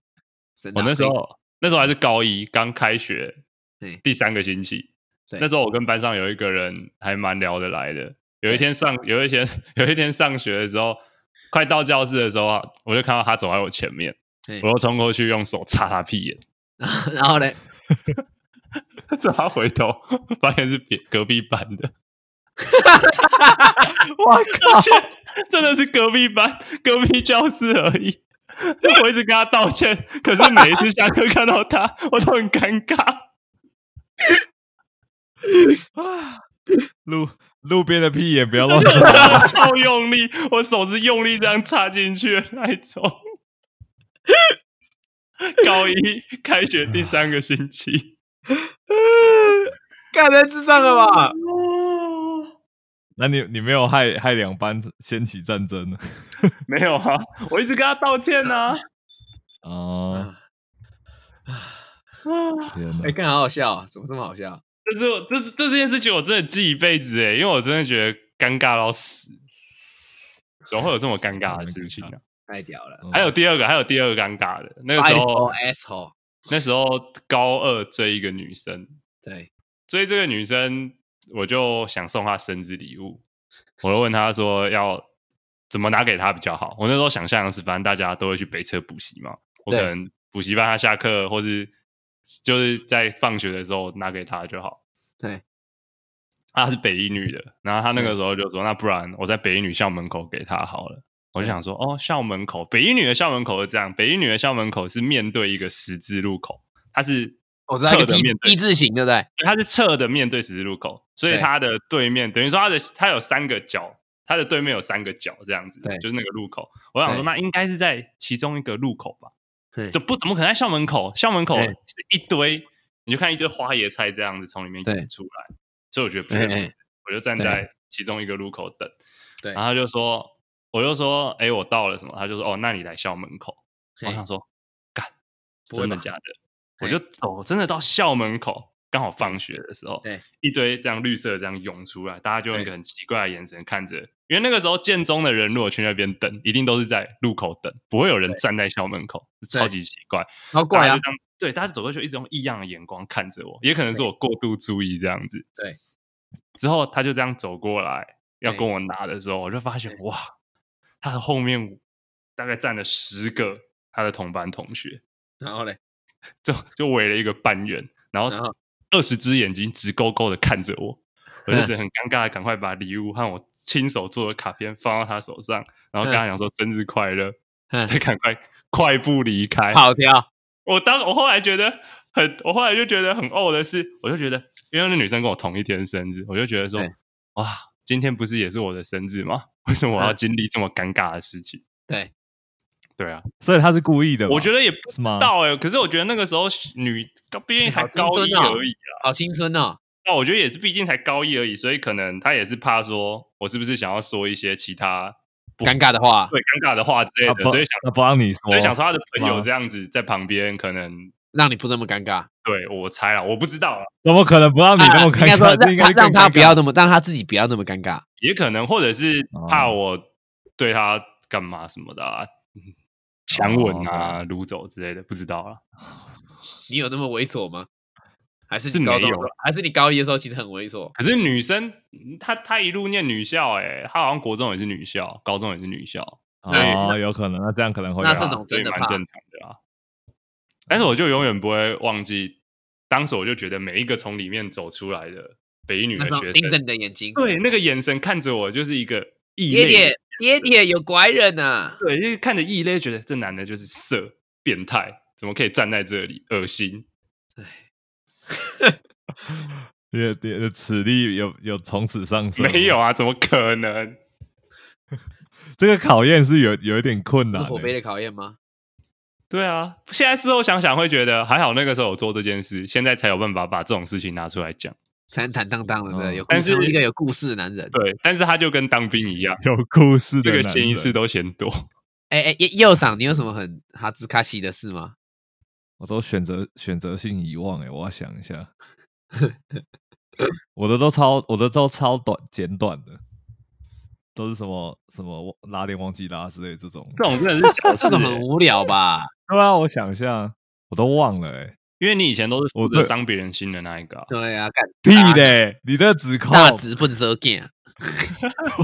我那时候那时候还是高一，刚开学对第三个星期。对那时候我跟班上有一个人还蛮聊得来的。有一天上有一天 有一天上学的时候，快到教室的时候啊，我就看到他走在我前面，对我就冲过去用手擦他屁眼，然后呢，之后他回头发现是别隔壁班的，我靠！真的是隔壁班隔壁教室而已。我一直跟他道歉，可是每一次下课看到他，我都很尴尬。路路边的屁眼不要乱 插，超用力，我手是用力这样插进去的那一种。高一开学第三个星期，干人智障了吧？那你你没有害害两班掀起战争呢？没有啊，我一直跟他道歉呢、哦，天哪哎、！干好好笑、啊，怎么这么好笑？这是我这是这件事情，我真的记一辈子哎，因为我真的觉得尴尬到死。怎么会有这么尴尬的事情呢、太屌了！嗯还有第二个，还有第二个尴尬的，那个时候 asshole，那时候高二追一个女生，对，追这个女生，我就想送他生日礼物，我就问他说要怎么拿给他比较好。我那时候想象的是，反正大家都会去北车补习嘛，我可能补习班他下课或是就是在放学的时候拿给他就好。对，啊她是北一女的，然后她那个时候就说，那不然我在北一女校门口给他好了。我就想说，哦，校门口，北一女的校门口是这样，北一女的校门口是面对一个十字路口，它是我知道一个字形，对不对？它是侧的面对十字路口，所以它的对面等于说它的它有三个角，它的对面有三个角这样子，对就是那个路口。我想说，那应该是在其中一个路口吧？对这不怎么可能在校门口？校门口是一堆，你就看一堆花椰菜这样子从里面对涌出来，所以我觉得不对，哎哎不是我就站在其中一个路口等，对然后他就说，我就说，哎，我到了什么？他就说，哦，那你来校门口。我想说，干，真的假的？我就走，真的到校门口，刚好放学的时候，对，一堆这样绿色的这样涌出来，大家就用一个很奇怪的眼神看着，因为那个时候建中的人如果去那边等，一定都是在路口等，不会有人站在校门口，超级奇怪。好怪啊对，大家走过去，一直用异样的眼光看着我，也可能是我过度注意这样子。对，之后他就这样走过来要跟我拿的时候，我就发现哇，他的后面大概站了十个他的同班同学，然后嘞，就就围了一个半圆，然后二十只眼睛直勾勾的看着我，我就只能很尴尬的赶快把礼物和我亲手做的卡片放到他手上，然后跟他讲说生日快乐，嗯再赶快快步离开。跑掉，我当我后来觉得很，我后来就觉得很呕的是，我就觉得，因为那女生跟我同一天生日，我就觉得说，哇，今天不是也是我的生日吗？为什么我要嗯经历这么尴尬的事情？对，对啊，所以他是故意的。我觉得也不知道哎、可是我觉得那个时候女毕竟才高一而已啊，好青春哦！那我觉得也是，毕竟才高一而已，所以可能他也是怕说我是不是想要说一些其他不尴尬的话，对尴尬的话之类的，所以想他不让你说，所以想说他的朋友吗这样子在旁边，可能让你不这么尴尬。对我猜了，我不知道啊，怎么可能不让你那么尴啊应该说尬？这应该是让他让他不要那么，让他自己不要那么尴尬。也可能或者是怕哦我对他干嘛什么的啊，嗯强吻啊、掳走之类的，不知道啊。你有那么猥琐吗？还是是你高中的时候没有还是你高一的时候其实很猥琐？可是女生，嗯她她一路念女校、欸，她好像国中也是女校，高中也是女校，哦，有可能，那这样可能会那这种真的蛮正常的啊。但是我就永远不会忘记，当时我就觉得每一个从里面走出来的北一女的学生盯着，你的眼睛，对那个眼神看着我，就是一个异类爹爹爹爹有拐人呐！对，就是看着异类，觉得这男的就是色变态，怎么可以站在这里，恶心。你的你的齿力有有从此上升？没有，啊，怎么可能？这个考验是有有一点困难的。是火杯的考验吗？对啊，现在事后想想会觉得还好，那个时候有做这件事，现在才有办法把这种事情拿出来讲。才能坦荡荡的，对，嗯有故但是一个有故事的男人。对，但是他就跟当兵一样，有故事的这个嫌一次都嫌多。哎哎，右右赏，你有什么很哈兹卡西的事吗？我都选择选择性遗忘哎，我要想一下。我的都超，我的都超短简短的，都是什么什么拉链忘记拉之类这种。这种真的是小事、这个很欸，无聊吧？对啊，我想一下，我都忘了哎。因为你以前都是负我对责伤别人心的那一个啊、对啊，干屁嘞！你这个指控，大直笨蛇 g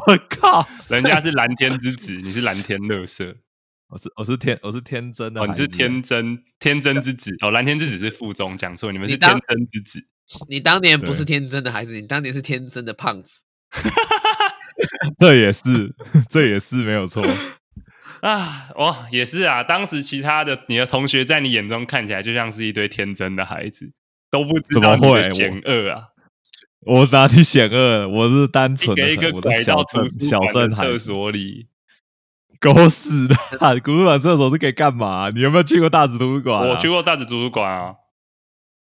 我靠！人家是蓝天之子，你是蓝天乐色我是我是天我是天真的哦，你是天真天真之子哦，蓝天之子是附中，讲错，你们是天真之子。你当年不是天真的孩子，你当年是天真的胖子。这也是这也是没有错。啊，哇，也是啊！当时其他的你的同学在你眼中看起来就像是一堆天真的孩子，都不知怎道你的么会险恶啊！我哪里险恶了？我是单一纯的一个我的小拐到图镇小书馆厕镇孩子，所里。狗屎的！图书馆厕所是可以干嘛？你有没有去过大直图书馆啊？我去过大直图书馆啊，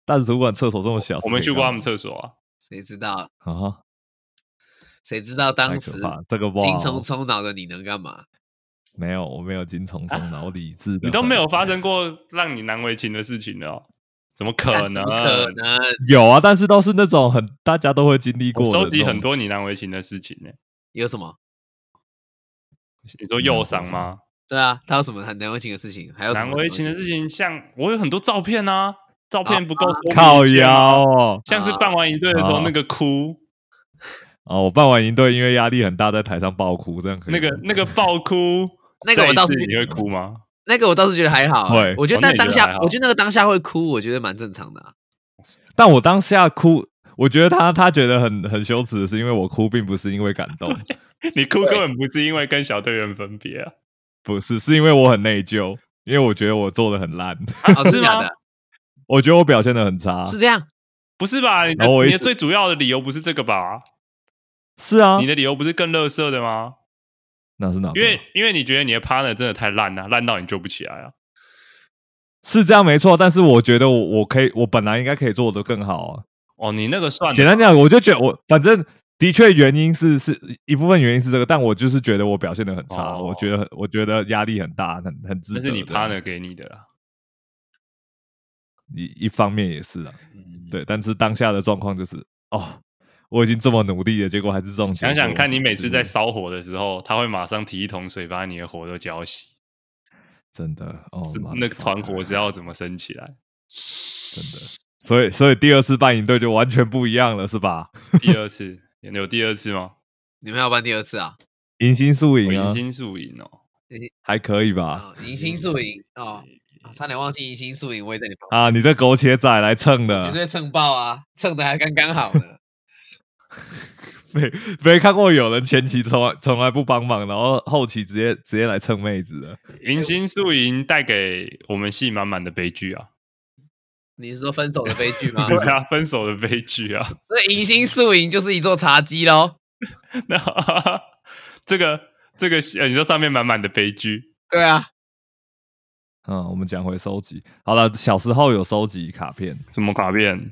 大直图书馆厕所这么小，我们去过他们厕厕所啊。谁知道？啊，谁知道当时怕！这个不精好虫充脑的你能干嘛？没有，我没有精虫充脑，我理智的。你都没有发生过让你难为情的事情的哦？怎么可能？可能？有啊，但是都是那种很大家都会经历过的。收集很，多你难为情的事情呢。有什么？你说右伤吗？对啊，他有什么很难为情的事情？还有什么难为情的事情，像我有很多照片啊，照片不够说明靠腰哦。像是办完营队的时候啊那个哭，哦，我办完营队，因为压力很大，在台上爆哭，这样可以那个那个爆哭，那个我倒是你会哭吗？那个我倒是觉得还好、会我觉得哦那但当下，我觉得那个当下会哭，我觉得蛮正常的、啊。但我当下哭，我觉得他他觉得很很羞耻的是，因为我哭并不是因为感动，你哭根本不是因为跟小队员分别啊，不是，是因为我很内疚，因为我觉得我做的很烂，哦，是吗？我觉得我表现的很差。是这样？不是吧？你的最主要的理由不是这个吧？是啊，你的理由不是更乐色的吗？那是哪？因为因为你觉得你的 partner 真的太烂了，烂到你救不起来啊。是这样没错，但是我觉得我我可以，我本来应该可以做的更好啊。哦，你那个算简单讲，我就觉得我反正的确原因是是一部分原因是这个，但我就是觉得我表现的很差，哦我觉得我觉得压力很大，很很自责。那是你 partner 给你的啦。一一方面也是啊，嗯，对，但是当下的状况就是哦，我已经这么努力了，结果还是这种结果。想想看，你每次在就是烧火的时候，他会马上提一桶水把你的火都浇熄，真的哦那个团火是要怎么升起来？真的，所以所以第二次办营队就完全不一样了，是吧？第二次有第二次吗？你们要办第二次啊？迎新宿我营啊迎，新宿营哦，还可以吧？哦，迎新宿营哦，啊 差点忘记迎新宿营，我也在你旁边，啊，你这苟且仔来蹭的绝，对蹭爆啊，蹭的还刚刚好呢。没没看过有人前期从来从来不帮忙，然后后期直接直接来蹭妹子的。迎新宿营带给我们系满满的悲剧啊！你是说分手的悲剧吗？对啊，分手的悲剧啊！所以迎新宿营就是一座茶几喽。那这个这个，呃你说上面满满的悲剧，对啊，嗯，我们讲回收集。好了，小时候有收集卡片，什么卡片？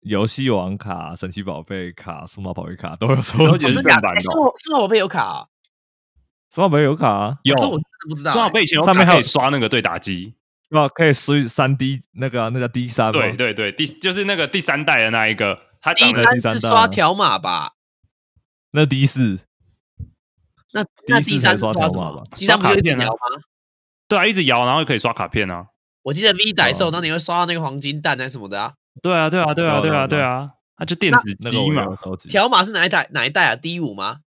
游戏王卡、神奇宝贝卡、数码宝贝卡都有收集正版的数码数码宝贝有卡啊？数码宝贝有卡啊，有这我真的不知道欸。正好被以前有上面还有卡可以刷那个对打机，对吧？可以输三 D 那个啊、那叫 D 三对对对，第就是那个第三代的那一个，它第长得第三是刷条码吧？那 D 四那那 D 三才刷什么条码吧？第三不就一直刷卡片啊摇吗？对啊，一直摇，然后可以刷卡片啊。我记得 V 仔兽，哦然后你会刷到那个黄金蛋还是什么的啊？对啊，对啊，对啊，对啊，对啊，它就电子那个条码是哪一代哪一代啊？D 五吗？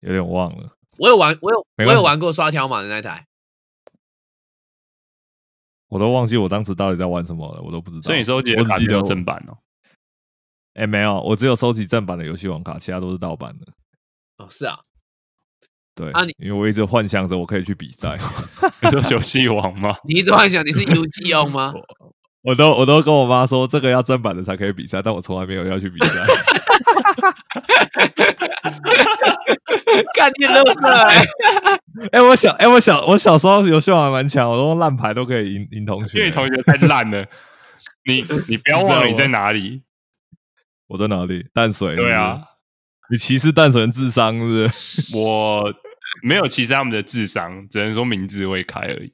有点忘了。我有玩，我有我有玩过刷条码的那一台。我都忘记我当时到底在玩什么了，我都不知道。所以你收集的卡片有我只记得正版哦。哎、没有，我只有收集正版的游戏王卡，其他都是盗版的。哦，是啊，对，啊你因为我一直幻想着我可以去比赛，你说游戏王吗？你一直幻想你是 UGO 吗？我都我都跟我妈说这个要正版的才可以比赛，但我从来没有要去比赛。干你乐色欸！哎、我小哎、我小我小时候游戏王还蛮强，我都用烂牌都可以赢赢同学。因为你同学太烂了。你 你不要忘了你在哪里。我在哪里？淡水。对啊，你歧视淡水人智商是不是？我没有歧视他们的智商，只能说名字会开而已。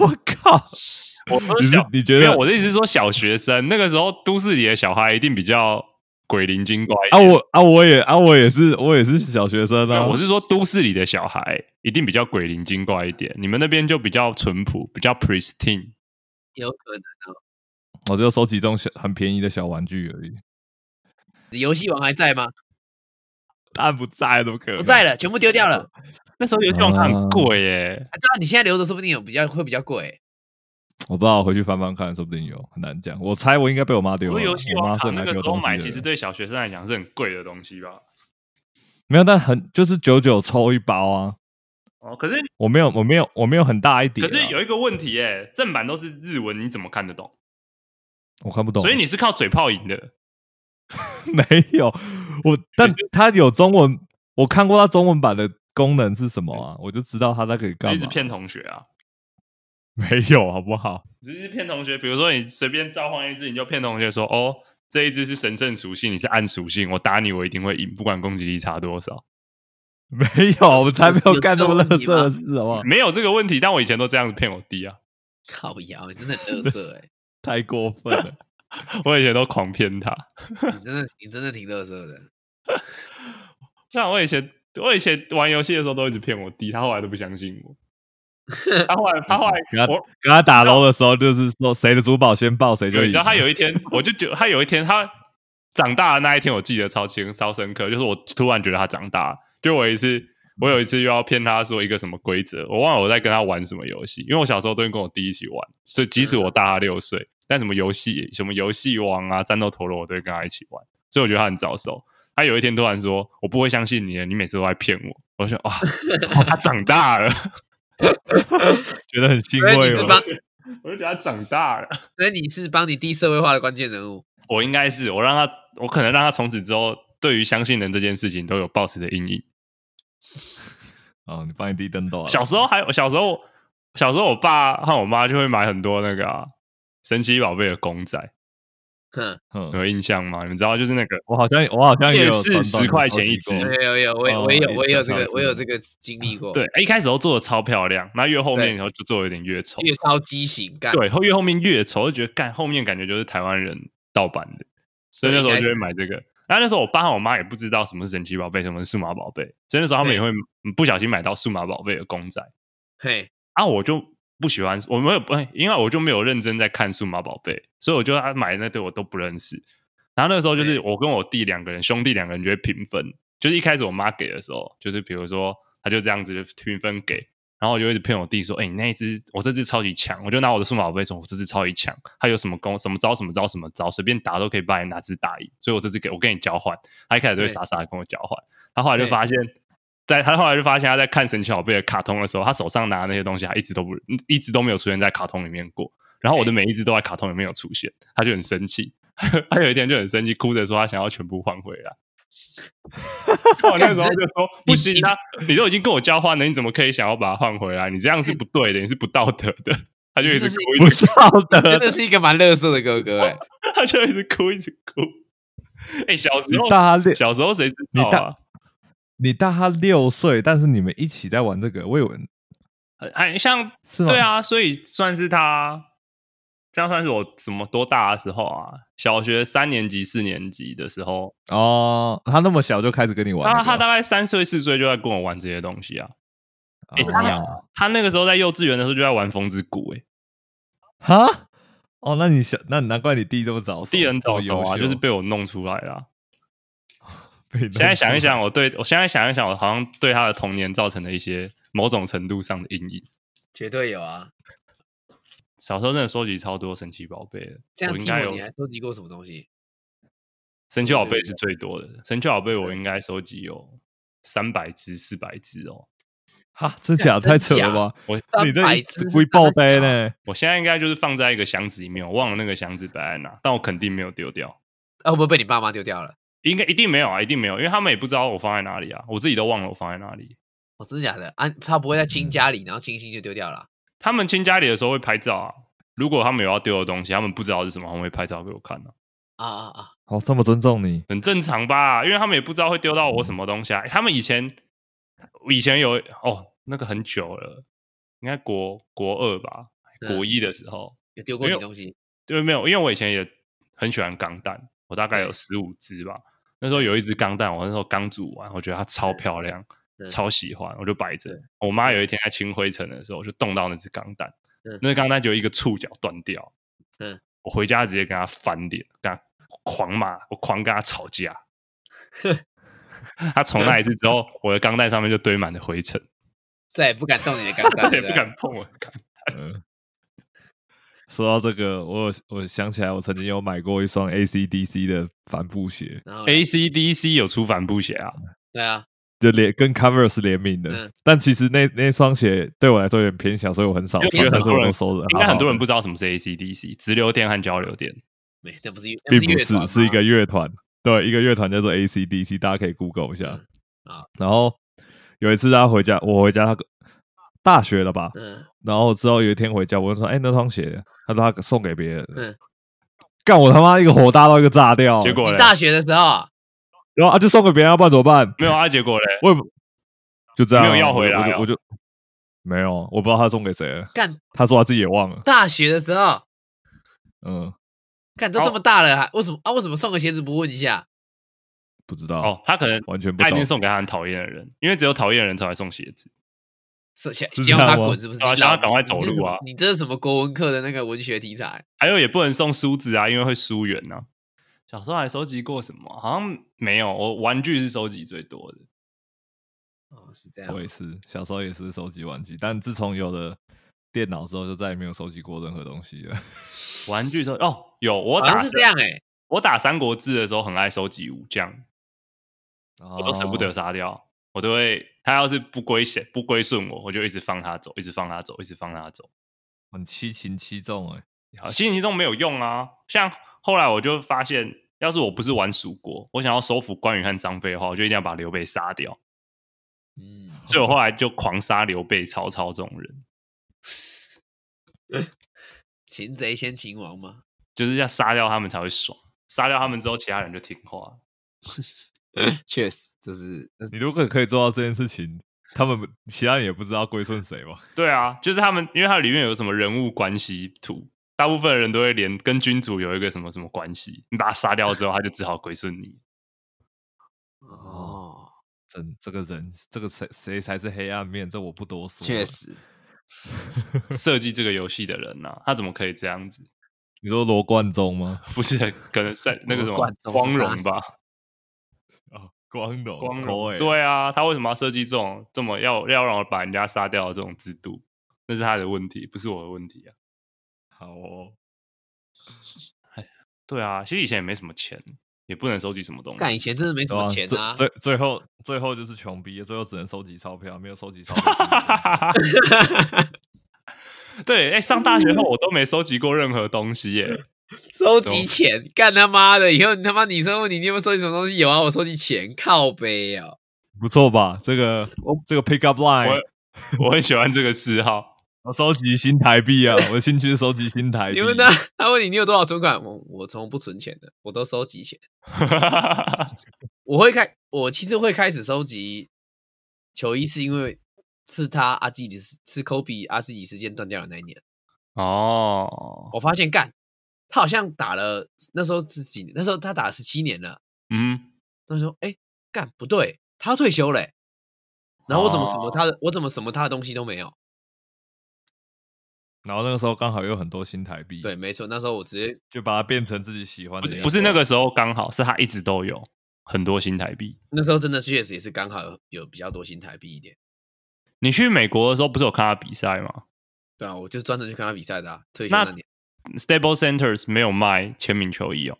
我靠！我说你是小，你觉得我的意思是说小学生那个时候都市里的小孩一定比较鬼灵精怪啊，点。我啊，我也啊，我也是，我也是小学生啊。我是说都市里的小孩一定比较鬼灵精怪一点，你们那边就比较淳朴，比较 pristine。有可能哦。我就收集这种小很便宜的小玩具而已。你游戏王还在吗？当然不在，怎么可能？不在了，全部丢掉了。那时候游戏王很贵耶，啊，对啊，你现在留着，说不定有比较会比较贵。我不知道，回去翻翻看，说不定有，很难讲。我猜我应该被我妈丢了。游戏王卡那个时候买，其实对小学生来讲是很贵的东西吧？没有，但很就是九九抽一包啊。哦，可是我没有，我没有，我没有很大一点啊。可是有一个问题哎，正版都是日文，你怎么看得懂？我看不懂，所以你是靠嘴炮赢的。没有我，但它有中文，我看过它中文版的功能是什么啊？我就知道它在可以干嘛。一直骗同学啊，没有，好不好？只是骗同学。比如说你随便召唤一只，你就骗同学说：“哦，这一只是神圣属性，你是暗属性，我打你我一定会赢，不管攻击力差多少。没有，我才没有有干这么乐色的事，好不好”？没有这个问题，但我以前都这样子骗我弟啊，靠腰，你真的很乐色哎！太过分了。我以前都狂骗他。你真的，你真的挺乐色的。像我以前，我以前玩游戏的时候都一直骗我弟，他后来都不相信我。他后来，他后来跟他我跟他打楼的时候，就是说谁的珠宝先爆谁就赢。对，你知道他有一天，我就觉得他有一天他长大的那一天，我记得超清超深刻，就是我突然觉得他长大了。就我有一次，我有一次又要骗他说一个什么规则，我忘了我在跟他玩什么游戏，因为我小时候都会跟我弟一起玩，所以即使我大他六岁，但什么游戏什么游戏王啊、战斗陀螺，我都会跟他一起玩，所以我觉得他很早熟。他有一天突然说：“我不会相信你的，你每次都在骗我。”我就说：“哇，哦 他长大了。觉得很欣慰哦。是帮，”我就觉得他长大了。所以你是帮你弟社会化的关键人物。我应该是我让他，我可能让他从此之后对于相信人这件事情都有抱持的阴影。哦，你帮你弟登斗啊？小时候还有小时候，小时候我爸和我妈就会买很多那个、啊、神奇宝贝的公仔，哼，嗯，有印象吗？你们知道就是那个我好像我好像也有电视短短10块钱一只没有有有，我我有我有这个我有这个经历过。对，，一开始都做的超漂亮，那越后面对以后就做的有点越丑，越超畸形干。对，后越后面越丑，就觉得干后面感觉就是台湾人盗版的，所以那时候就会买这个。然后那时候我爸和我妈也不知道什么是神奇宝贝，什么是数码宝贝，所以那时候他们也会不小心买到数码宝贝的公仔。嘿，啊，我就不喜欢，我没有不，因为我就没有认真在看数码宝贝，所以我就他买的那对我都不认识。然后那个时候就是我跟我弟两个人，兄弟两个人就会平分，就是一开始我妈给的时候，就是比如说他就这样子就平分给，然后我就一直骗我弟说，哎、你那一只我这只超级强，我就拿我的数码宝贝说，我这只超级强，他有什么功什么招什么招什么招，随便打都可以把你哪只打赢，所以我这只给我跟你交换，他一开始都会傻傻的跟我交换，他后来就对发现。在他后来就发现他在看神奇宝贝的卡通的时候，他手上拿的那些东西，他一直都不一直都没有出现在卡通里面过。然后我的每一只都在卡通里面有出现，他就很生气。他有一天就很生气，哭着说他想要全部换回来。我那时候就说不行啊，你都已经跟我交换了，你怎么可以想要把它换回来？你这样是不对的，你是不道德的。他就一直哭，一直不道真。的是一个蛮乐色的哥哥哎。他就一直哭，一直哭。哎、小时候大，小时候谁知道啊？你大他六岁，但是你们一起在玩这个，我以为很像是吗？对，啊，所以算是他，这样算是我什么多大的时候啊？小学三年级、四年级的时候，哦，他那么小就开始跟你玩这个，他他大概三岁四岁就在跟我玩这些东西啊。欸哦他他那个时候在幼稚园的时候就在玩风之谷、欸，哈哦，那你小那难怪你弟这么早熟，弟很早熟啊，就是被我弄出来的啊、被弄现在想一，想，我对我现在想一想，我好像对他的童年造成了一些某种程度上的阴影。绝对有啊！小时候真的收集超多神奇宝贝的，这样听我，应该有你还收集过什么东西？神奇宝贝是最多的，神奇宝贝我应该收集有三百只、四百只哦。哈，真假真太扯了吧？我你这一300只是龟爆杯呢？我现在应该就是放在一个箱子里面，我忘了那个箱子摆在哪，但我肯定没有丢掉，啊，会不会被你爸妈丢掉了？应该一定没有啊，一定没有，因为他们也不知道我放在哪里啊，我自己都忘了我放在哪里。哦，真的假的？啊，他不会在嗯亲家里，然后清新就丢掉了啊。他们清家里的时候会拍照啊，如果他们有要丢的东西，他们不知道是什么，他们会拍照给我看啊，啊啊啊！哦，这么尊重你，很正常吧？因为他们也不知道会丢到我什么东西啊。他们以前以前有哦，那个很久了，应该国国二吧，嗯国一的时候，有丢过东西？对，没有，因为我以前也很喜欢钢弹，我大概有十五只吧。那时候有一只钢蛋，我那时候刚煮完，我觉得它超漂亮，嗯超喜欢，我就摆着。我妈有一天在清灰尘的时候，我就动到那只钢蛋，嗯那只钢蛋就一个触角断掉。嗯，我回家直接跟他翻脸，跟他狂骂，我狂跟他吵架。他从那一次之后，我的钢蛋上面就堆满了灰尘，再也不敢动你的钢弹，也不敢碰我的钢嗯，说到这个，我有我想起来，我曾经有买过一双 ACDC 的帆布鞋，ACDC 有出帆布鞋啊，对啊，就联跟 Converse 联名的。嗯但其实那那双鞋对我来说有点偏小，所以我很少因为穿，但是我很多人都收着。应该很多人不不知道什么是 ACDC，直流电和交流电。没，那不是那并不是是一个乐团，对，一个乐团叫做 ACDC，大家可以 Google 一下。嗯好然后有一次他回家，我回家，他大学了吧？嗯然后之后有一天回家，我就说：“哎、那双鞋，他说他送给别人。嗯，干我他妈一个火大到一个炸掉。结果，你大学的时候啊，然后啊就送给别人，要不然怎么办？没有啊，结果嘞，我也不就这样啊、没有要回来哦我就我就没有，我不知道他送给谁了。干他说他自己也忘了。大学的时候，嗯，干都这么大了，还为什么啊？为什么送个鞋子不问一下？不知道。哦，他可能完全不懂他一定。送给他很讨厌的人，因为只有讨厌的人才会送鞋子。是想是希望他滚是不是？对啊想要赶快走路啊你这是什么国文课的那个文学题材？还有也不能送梳子啊，因为会疏远呢、小时候还收集过什么？好像没有，我玩具是收集最多的。哦，是这样我。也是，小时候也是收集玩具，但自从有了电脑之后，就再也没有收集过任何东西了。玩具收哦，有我打是这样哎、我打三国志的时候很爱收集武将，我我都舍不得杀掉，我都会他要是不归谁不归顺我，我就一直放他走，一直放他走，一直放他走。很七擒七纵哎、好，心情中没有用啊。像后来我就发现，要是我不是玩蜀国，我想要收服关羽和张飞的话，我就一定要把刘备杀掉。嗯，所以我后来就狂杀刘备、曹操这种人，擒贼先擒王嘛。就是要杀掉他们才会爽。杀掉他们之后，其他人就听话。确实，就是你如果可以做到这件事情，他们其他人也不知道归顺谁嘛？对啊，就是他们，因为它里面有什么人物关系图，大部分人都会连跟君主有一个什么什么关系，你把他杀掉之后，他就只好归顺你。哦，真这个人，这个谁谁才是黑暗面？这我不多说。确，实，设计这个游戏的人呐、他怎么可以这样子？你说罗贯中吗？不是，可能在那个什么光荣吧？哦，光荣，光荣，对啊，他为什么要设计这种这么要要让我把人家杀掉的这种制度？那是他的问题，不是我的问题啊。好哦。对啊，其实以前也没什么钱，也不能收集什么东西。干以前真的没什么钱啊。最最最后最后就是穷逼，最后只能收集钞票，没有收集钞票。对，哎、上大学后我都没收集过任何东西耶。收集钱，干他妈的！以后你他妈女生问你你有没有收集什么东西？有啊，我收集钱，靠背哦。不错吧？这个这个 pick up line，我很喜欢这个嗜好。我收集新台币啊！我的兴趣是收集新台币。你问他，他问你你有多少存款？我我从不存钱的，我都收集钱。我会开，我其实会开始收集球衣，是因为是他阿基里斯，是科比阿基里斯腱断掉的那一年，哦，我发现干，他好像打了那时候是几年？那时候他打了十七年了。嗯，那时候哎，干不对，他要退休嘞、然后我怎么什么哦他的，我怎么什么他的东西都没有？然后那个时候刚好有很多新台币，对，，没错，那时候我直接就把它变成自己喜欢的不是那个时候刚好，是他一直都有很多新台币。那时候真的确实也是刚好有有比较多新台币一点。你去美国的时候不是有看他比赛吗对啊，我就专程去看他比赛的、啊，退休那那年？Stable Centers 没有卖签名球衣哦。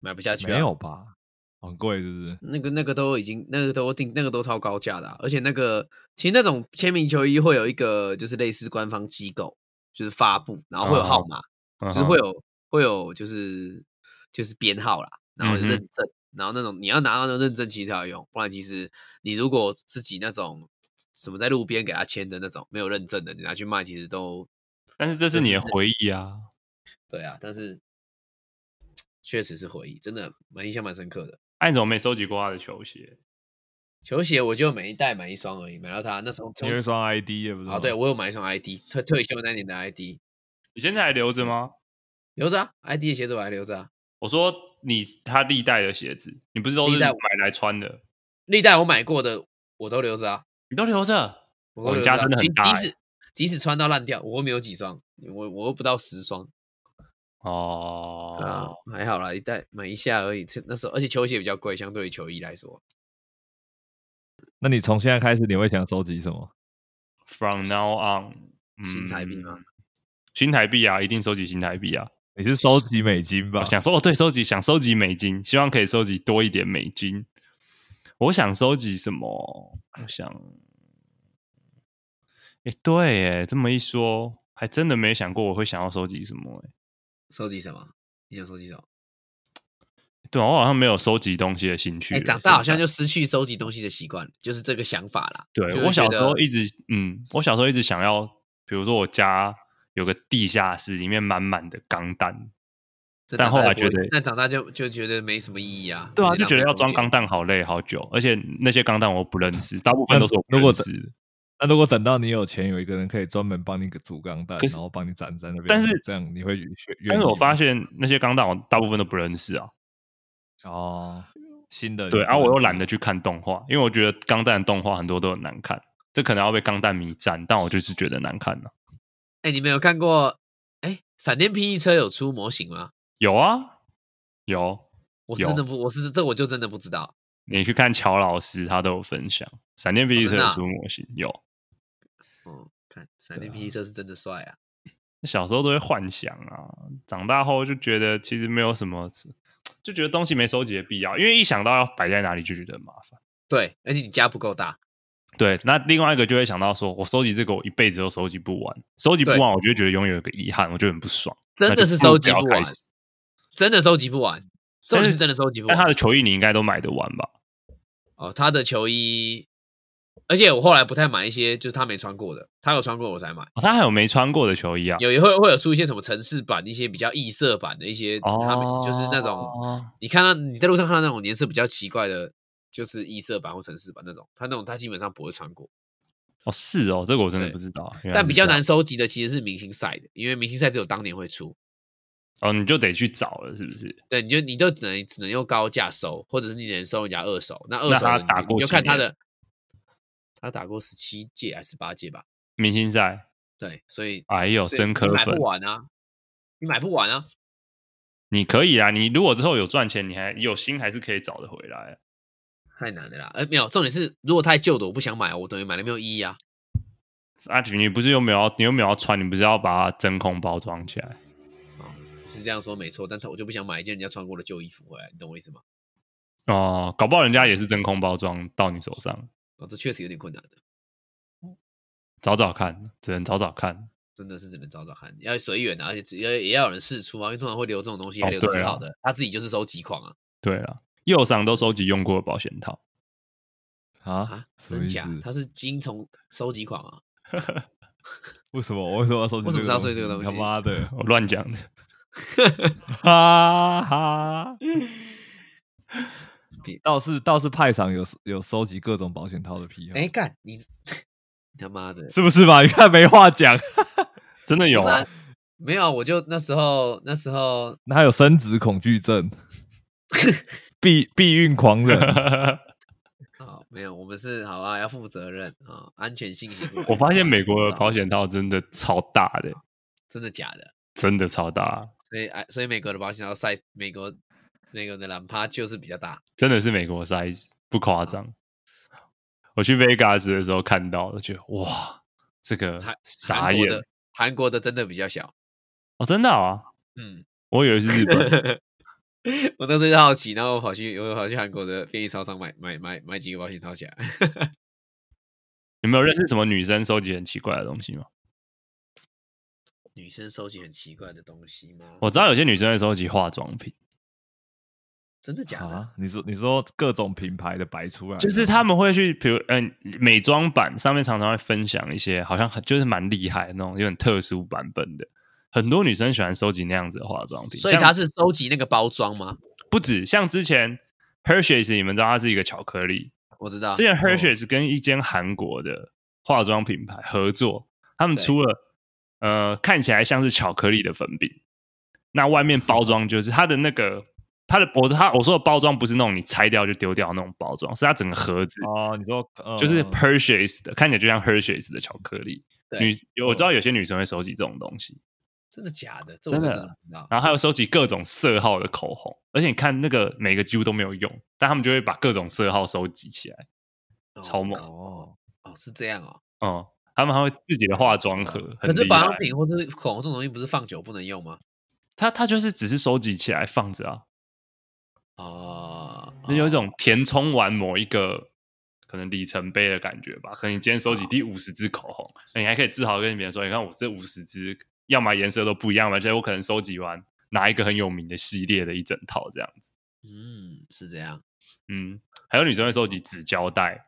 买不下去、啊，没有吧？很贵是不是？那个那个都已经那个都定那个都超高价的啊、而且那个其实那种签名球衣会有一个就是类似官方机构就是发布，然后会有号码，嗯就是会有会有就是就是编号啦，然后认证，然后那种你要拿到那认证其实才有用，不然其实你如果自己那种什么在路边给他签的那种没有认证的，你拿去卖其实都但是这是你的回忆啊。对啊，但是 确实是回忆，真的蛮印象蛮深刻的。哎、你怎么没收集过他的球鞋？球鞋我就每一代买一双而已，买到他那时候有一双 ID 也不是吗？啊，对我有买一双 ID，退退休那年的 ID 你现在还留着吗？留着啊，ID 的鞋子我还留着啊。我说你他历代的鞋子，你不是都是历代买来穿的？历代我买过的我都留着啊，你都留着？我都留着、哦你家真的很大欸即使即使穿到烂掉，我又没有几双，我我又不到十双。哦，还好啦，一代买一下而已。那时候，而且球鞋比较贵，相对于球衣来说。那你从现在开始，你会想收集什么？From now on，、嗯、新台币吗？新台币啊，一定收集新台币啊！你是收集美金吧？想收哦，对，收集想收集美金，希望可以收集多一点美金。我想收集什么？我想，哎，对，哎，这么一说，还真的没想过我会想要收集什么。哎，收集什么？你想收集什么？对啊，我好像没有收集东西的兴趣哎、了。长大好像就失去收集东西的习惯，就是这个想法啦。对我小时候一直，嗯，我小时候一直想要，比如说我家有个地下室，里面满满的钢弹。但后来觉得但长大就就觉得没什么意义啊。对啊，没就觉得要装钢弹好累好久，而且那些钢弹我不认识，大部分都是我认识的。那如果等到你有钱，有一个人可以专门帮你组钢弹，然后帮你展在那边，但是这样你会愿但是我发现现那些钢弹我大部分都不认识啊。哦，新的对，啊，我又懒得得去看动画，因为我觉得钢弹的动画很多都很难看，这可能要被钢弹迷占，但我就是觉得难看了、哎、你们有看过？哎，闪电霹雳车有出模型吗？有啊，有，我是真的不，我是这我就真的不知道。你去看乔老师，他都有分享。闪电霹雳车有出模型，有。哦，看闪电霹雳车是真的帅啊！小时候都会幻想啊，长大后就觉得其实没有什么，就觉得东西没收集的必要，因为一想到要摆在哪里就觉得很麻烦。对，而且你家不够大，对，那另外一个就会想到说，我收集这个我一辈子都收集不完，收集不完，我就会觉得永远有个遗憾，我就很不爽。真的是收集不完真的收集不完。真的是真的收集不完但他。的球衣你应该都买得完吧？哦，他的球衣，而且我后来不太买一些就是他没穿过的，他有穿过我才买。哦、他还有没穿过的球衣啊？有也会会有出一些什么城市版，一些比较异色版的一些，哦他们就是那种你看到你在路上看到那种颜色比较奇怪的，就是异色版或城市版那种，他那种他基本上不会穿过。哦，是哦，这个我真的不知道。但比较难收集的其实是明星赛的，因为明星赛只有当年会出，哦，你就得去找了，是不是？对，你就你就只能只能用高价收，或者是你只能收人家二手。那二手你就看他的，他打过十七届还是十八届吧？明星赛，对，所以哎呦，真磕粉买不！完啊，你买不完啊。你可以啊，你如果之后有赚钱，你还有心还是可以找得回来啊。太难了啦！呃，没有，重点是如果太旧的我不想买，我等于买了没有意义啊。阿菊，你不是又没有要，你又没有要穿，你不是要把它真空包装起来？是这样说没错，但他我就不想买一件人家穿过的旧衣服回来，你懂我意思吗？哦，搞不好人家也是真空包装到你手上，哦，这确实有点困难的，找找看，只能找找看。真的是只能找找看，要随缘的，而且只要也要有人试出啊，因为通常会留这种东西，哦还留的很好的，他自己就是收集狂啊对啊，右上都收集用过的保险套，啊啊，？真？假他是精虫收集狂啊，为什么？我为什么要收集？为什么他要收集这个东西他妈的！我乱讲的。哈哈别。倒是倒是派场有有收集各种保险套的癖好，哎，干你 你他妈的，是不是吧？你看没话讲，真的有啊啊？没有啊，我就那时候那时候那还有生殖恐惧症，避避孕狂人，啊没有，我们是好啊，要负责任啊，安全性行为。我发现美国的啊保险套真的超大的，真的假的？真的超大，所以哎，所以美国的保险套 size，美国美国的蓝趴就是比较大。真的是美国 size，不夸张。我去 Vegas 的时候看到，我觉得哇，这个韩傻眼韩国的韩国的真的比较小。哦，真的啊，嗯，我以为是日本。我当时就好奇，然后我跑去我跑去韩国的便利超商买买买买几个保险套起来。有没有认识什么女生收集很奇怪的东西吗？女生收集很奇怪的东西吗？我知道有些女生会收集化妆品，真的假的？啊？你说你说各种品牌的摆出来，就是他们会去，比如嗯、美妆版上面常常会分享一些好像很就是蛮厉害的那种有点特殊版本的，很多女生喜欢收集那样子的化妆品，所以他是收集那个包装吗？不止像之前 Hershey's，你们知道它是一个巧克力，我知道。之前 Hershey's 跟一间韩国的化妆品牌合作，他们出了呃看起来像是巧克力的粉饼，那外面包装就是它的那个它的我它我说的包装不是那种你拆掉就丢掉那种包装，是它整个盒子哦，你说呃就是 Hershey's 的，看起来就像 Hershey's 的巧克力。对女有我知道有些女生会收集这种东西，真的假的？这我真的知道。然后还有收集各种色号的口红，而且你看那个每个几乎都没有用，但他们就会把各种色号收集起来。超猛哦，哦，是这样哦。嗯，他们还会自己的化妆盒，可是保养品或是口红这种东西，不是放久不能用吗？它它就是只是收集起来放着啊，哦，那有一种填充完某一个可能里程碑的感觉吧。可能你今天收集第五十支口红，那你还可以自豪跟别人说，你看我这五十支，要么颜色都不一样，而且我可能收集完拿一个很有名的系列的一整套这样子。嗯，是这样。嗯，还有女生会收集纸胶带，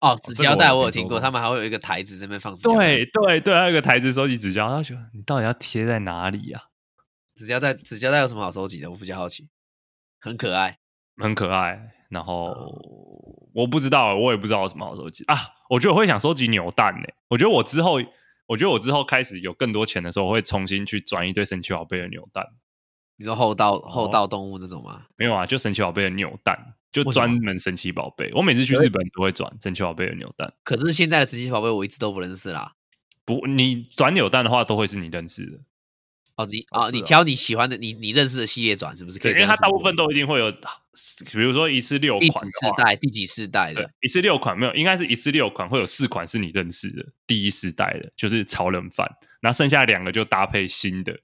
哦，纸胶带我有听过，他们还会有一个台子在那边放纸胶。对对对，还有一个台子收集纸胶，他觉得你到底要贴在哪里呀、纸胶带，纸胶带有什么好收集的？我比较好奇。很可爱。很可爱。然后、哦我不知道，我也不知道有什么好收集啊。我觉得我会想收集扭蛋呢、我觉得我之后，我觉得我之后开始有更多钱的时候，我会重新去转一堆神奇宝贝的扭蛋。你说后道哦后道动物那种吗？没有啊，就神奇宝贝的扭蛋，就专门神奇宝贝。我每次去日本都会转神奇宝贝的扭蛋。可是现在的神奇宝贝我一直都不认识啦。不，你转扭蛋的话，都会是你认识的。哦，你哦，你挑你喜欢的，你你认识的系列转是不是可以，因为？它大部分都一定会有，比如说一次六第几款的话，世代、第几世代的？，一次六款没有，应该是一次六款，会有四款是你认识的，第一世代的，就是超人饭，然后剩下两个就搭配新的，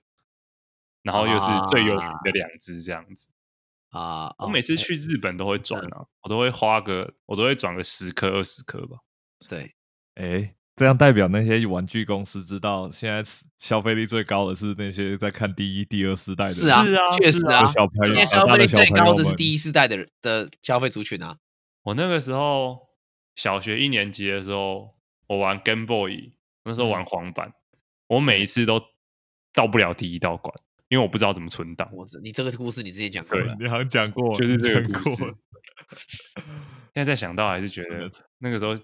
然后又是最有名的两只这样子。啊，哦我每次去日本都会转啊，我都会花个，我都会转个十颗二十颗吧。对，哎，这样代表那些玩具公司知道现在消费力最高的是那些在看第一、第二世代的是啊，是啊确实啊的，小朋友，今天消费力最高的是。第一世代的人的消费族群啊。我那个时候小学一年级的时候，我玩 Game Boy，那时候玩黄版，我每一次都到不了第一道关，因为我不知道怎么存档。我知你这个故事你之前讲过了，你好像讲过，就是这个讲故事。现在再想到，还是觉得那个时候，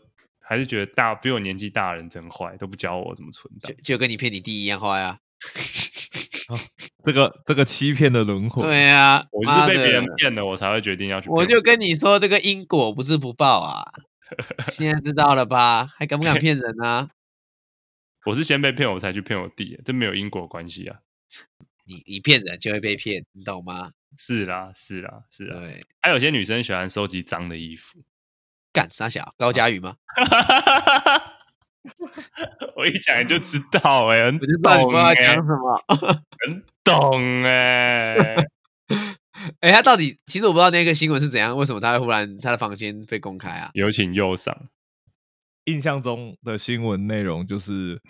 还是觉得大比我年纪大的人真坏，都不教我怎么存档就。就跟你骗你弟一样坏啊。这个这个欺骗的轮回，对啊，我就是被别人骗了，我才会决定要去。我就跟你说，这个因果不是不报啊。现在知道了吧？还敢不敢骗人啊？我是先被骗，我才去骗我弟，这没有因果关系啊。你你骗人就会被骗，你懂吗？是啦，是啦，是啦。对，还有些女生喜欢收集脏的衣服，干傻小高佳宇吗？我一讲你就知道哎、很我就知道你不懂哎、知道讲什么。很懂哎、哎、他到底其实我不知道那个新闻是怎样，为什么他会忽然他的房间被公开啊？有请右上。印象中的新闻内容就是，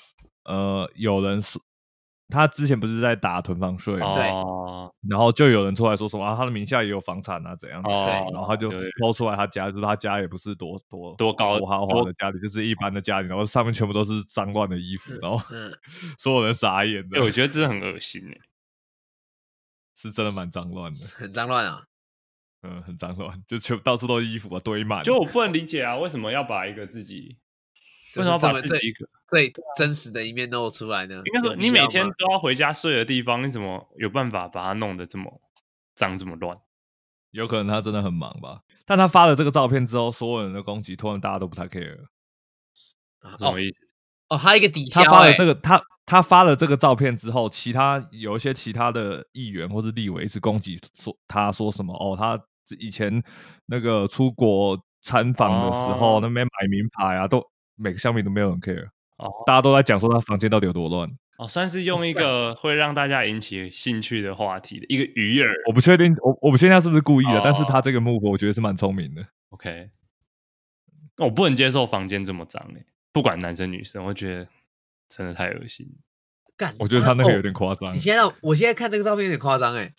呃，有人是他之前不是在打囤房税嘛，对。哦。然后就有人出来说什么啊，他的名下也有房产啊，怎样怎样，哦，然后他就对。抛出来他家，就是他家也不是多多多高多豪华的家里，就是一般的家里，然后上面全部都是脏乱的衣服，然后嗯，所有人傻眼哎、我，觉得真的很恶心哎、是真的蛮脏乱的，很脏乱啊。嗯，很脏乱，就全到处都是衣服啊，堆满，就我不能理解啊，为什么要把一个自己，就是为什么要把自己一个？最真实的一面露出来呢？应该说，你每天都要回家睡的地方，你怎么有办法把它弄得这么脏这么乱？有可能他真的很忙吧。但他发了这个照片之后，所有人的攻击，突然大家都不太 care 了。啊什么意思？哦，还有一个抵消、他发了欸，这个，他他发了这个照片之后，其他有一些其他的议员或是立委是攻击说他说什么哦，他以前那个出国参访的时候，哦那边买名牌啊，都每个项目都没有人 care，哦大家都在讲说他房间到底有多乱。哦，算是用 一个会让大家引起兴趣的话题的一个鱼饵。我不确定，我我不确定他是不是故意的，哦但是他这个 move 我觉得是蛮聪明的。OK，我不能接受房间这么脏诶、不管男生女生，我觉得真的太恶心。干，我觉得他那个有哦点夸张你。现在让我现在看这个照片有点夸张哎，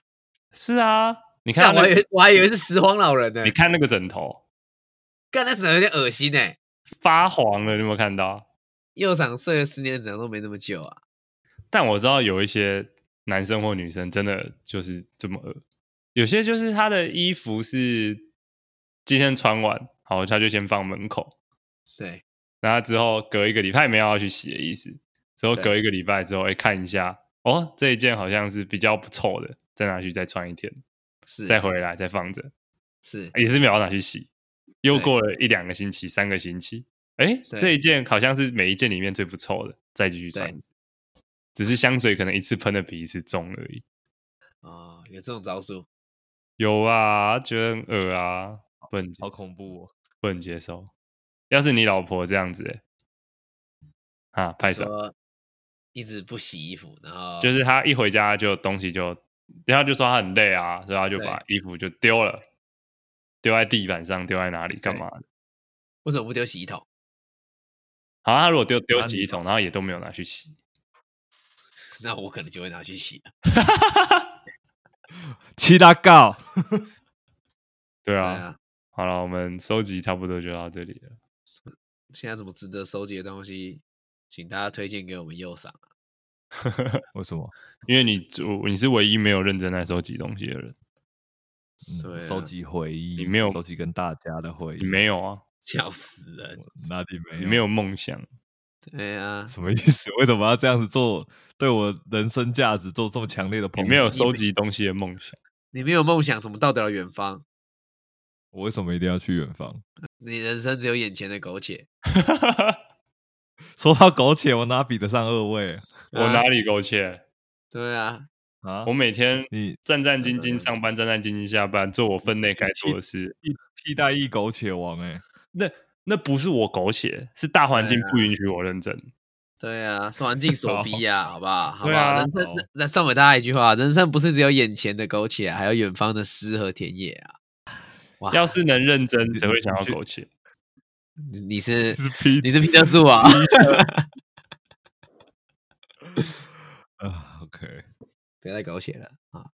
是啊，你看我我还以为是拾荒老人呢你，看那个枕头干那枕头有点恶心哎，发黄了，你有没有看到？右上睡了十年怎样都没那么久啊。但我知道有一些男生或女生真的就是这么恶，有些就是他的衣服是今天穿完，好，他就先放门口。对，然后之后隔一个礼拜没有要去洗的意思，之后隔一个礼拜之后，哎，看一下，哦，这一件好像是比较不臭的，再拿去再穿一天，是再回来再放着，是也是没有拿去洗。又对过了一两个星期、三个星期，哎，对这一件好像是每一件里面最不臭的，再继续穿。只是香水可能一次喷的比一次重而已。哦，有这种招数，有啊，觉得很恶啊，不能好恐怖哦！不能接受。要是你老婆这样子、欸，啊，拍手，一直不洗衣服，然后就是她一回家就东西就，然后就说她很累啊，所以她就把衣服就丢了，丢在地板上，丢在哪里干嘛的？为什么不丢洗衣桶？好，他如果丢丢洗衣桶，然后也都没有拿去洗，那我可能就会拿去洗了。七大告，对啊。对啊，好了，我们收集差不多就到这里了。现在怎么值得收集的东西，请大家推荐给我们右赏。为什么？因为你你是唯一没有认真在收集东西的人，嗯对啊收集回忆，你没有收集跟大家的回忆，你没有啊，笑死人！哪里没有？你没有梦想，对啊，什么意思？为什么要这样子做？对我人生价值做这么强烈的抨击？你没有收集东西的梦想。你没有梦想，怎么到得了远方？我为什么一定要去远方？你人生只有眼前的苟且。说到苟且，我哪比得上二位 我哪里苟且？对啊，啊？我每天你战战兢兢上班，战战兢兢下班，做我分内该做的事。替替代役苟且王哎、那那不是我苟且，是大环境不允许我认真。对啊，是环境 所逼啊、好不好？好不对啊？人生好那那送给大家一句话：人生不是只有眼前的苟且啊，还有远方的诗和田野啊。哇，要是能认真，谁会想要苟且？你 你是你是皮特树啊？啊，OK，不要再狗血了啊！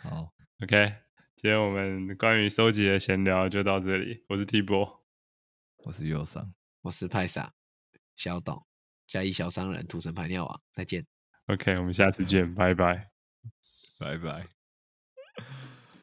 好，OK，今天我们关于收集的闲聊就到这里。我是 T 波，我是右上，我是派傻小董，加一小商人，土城排尿王，再见。OK，我们下次见，拜拜。拜拜。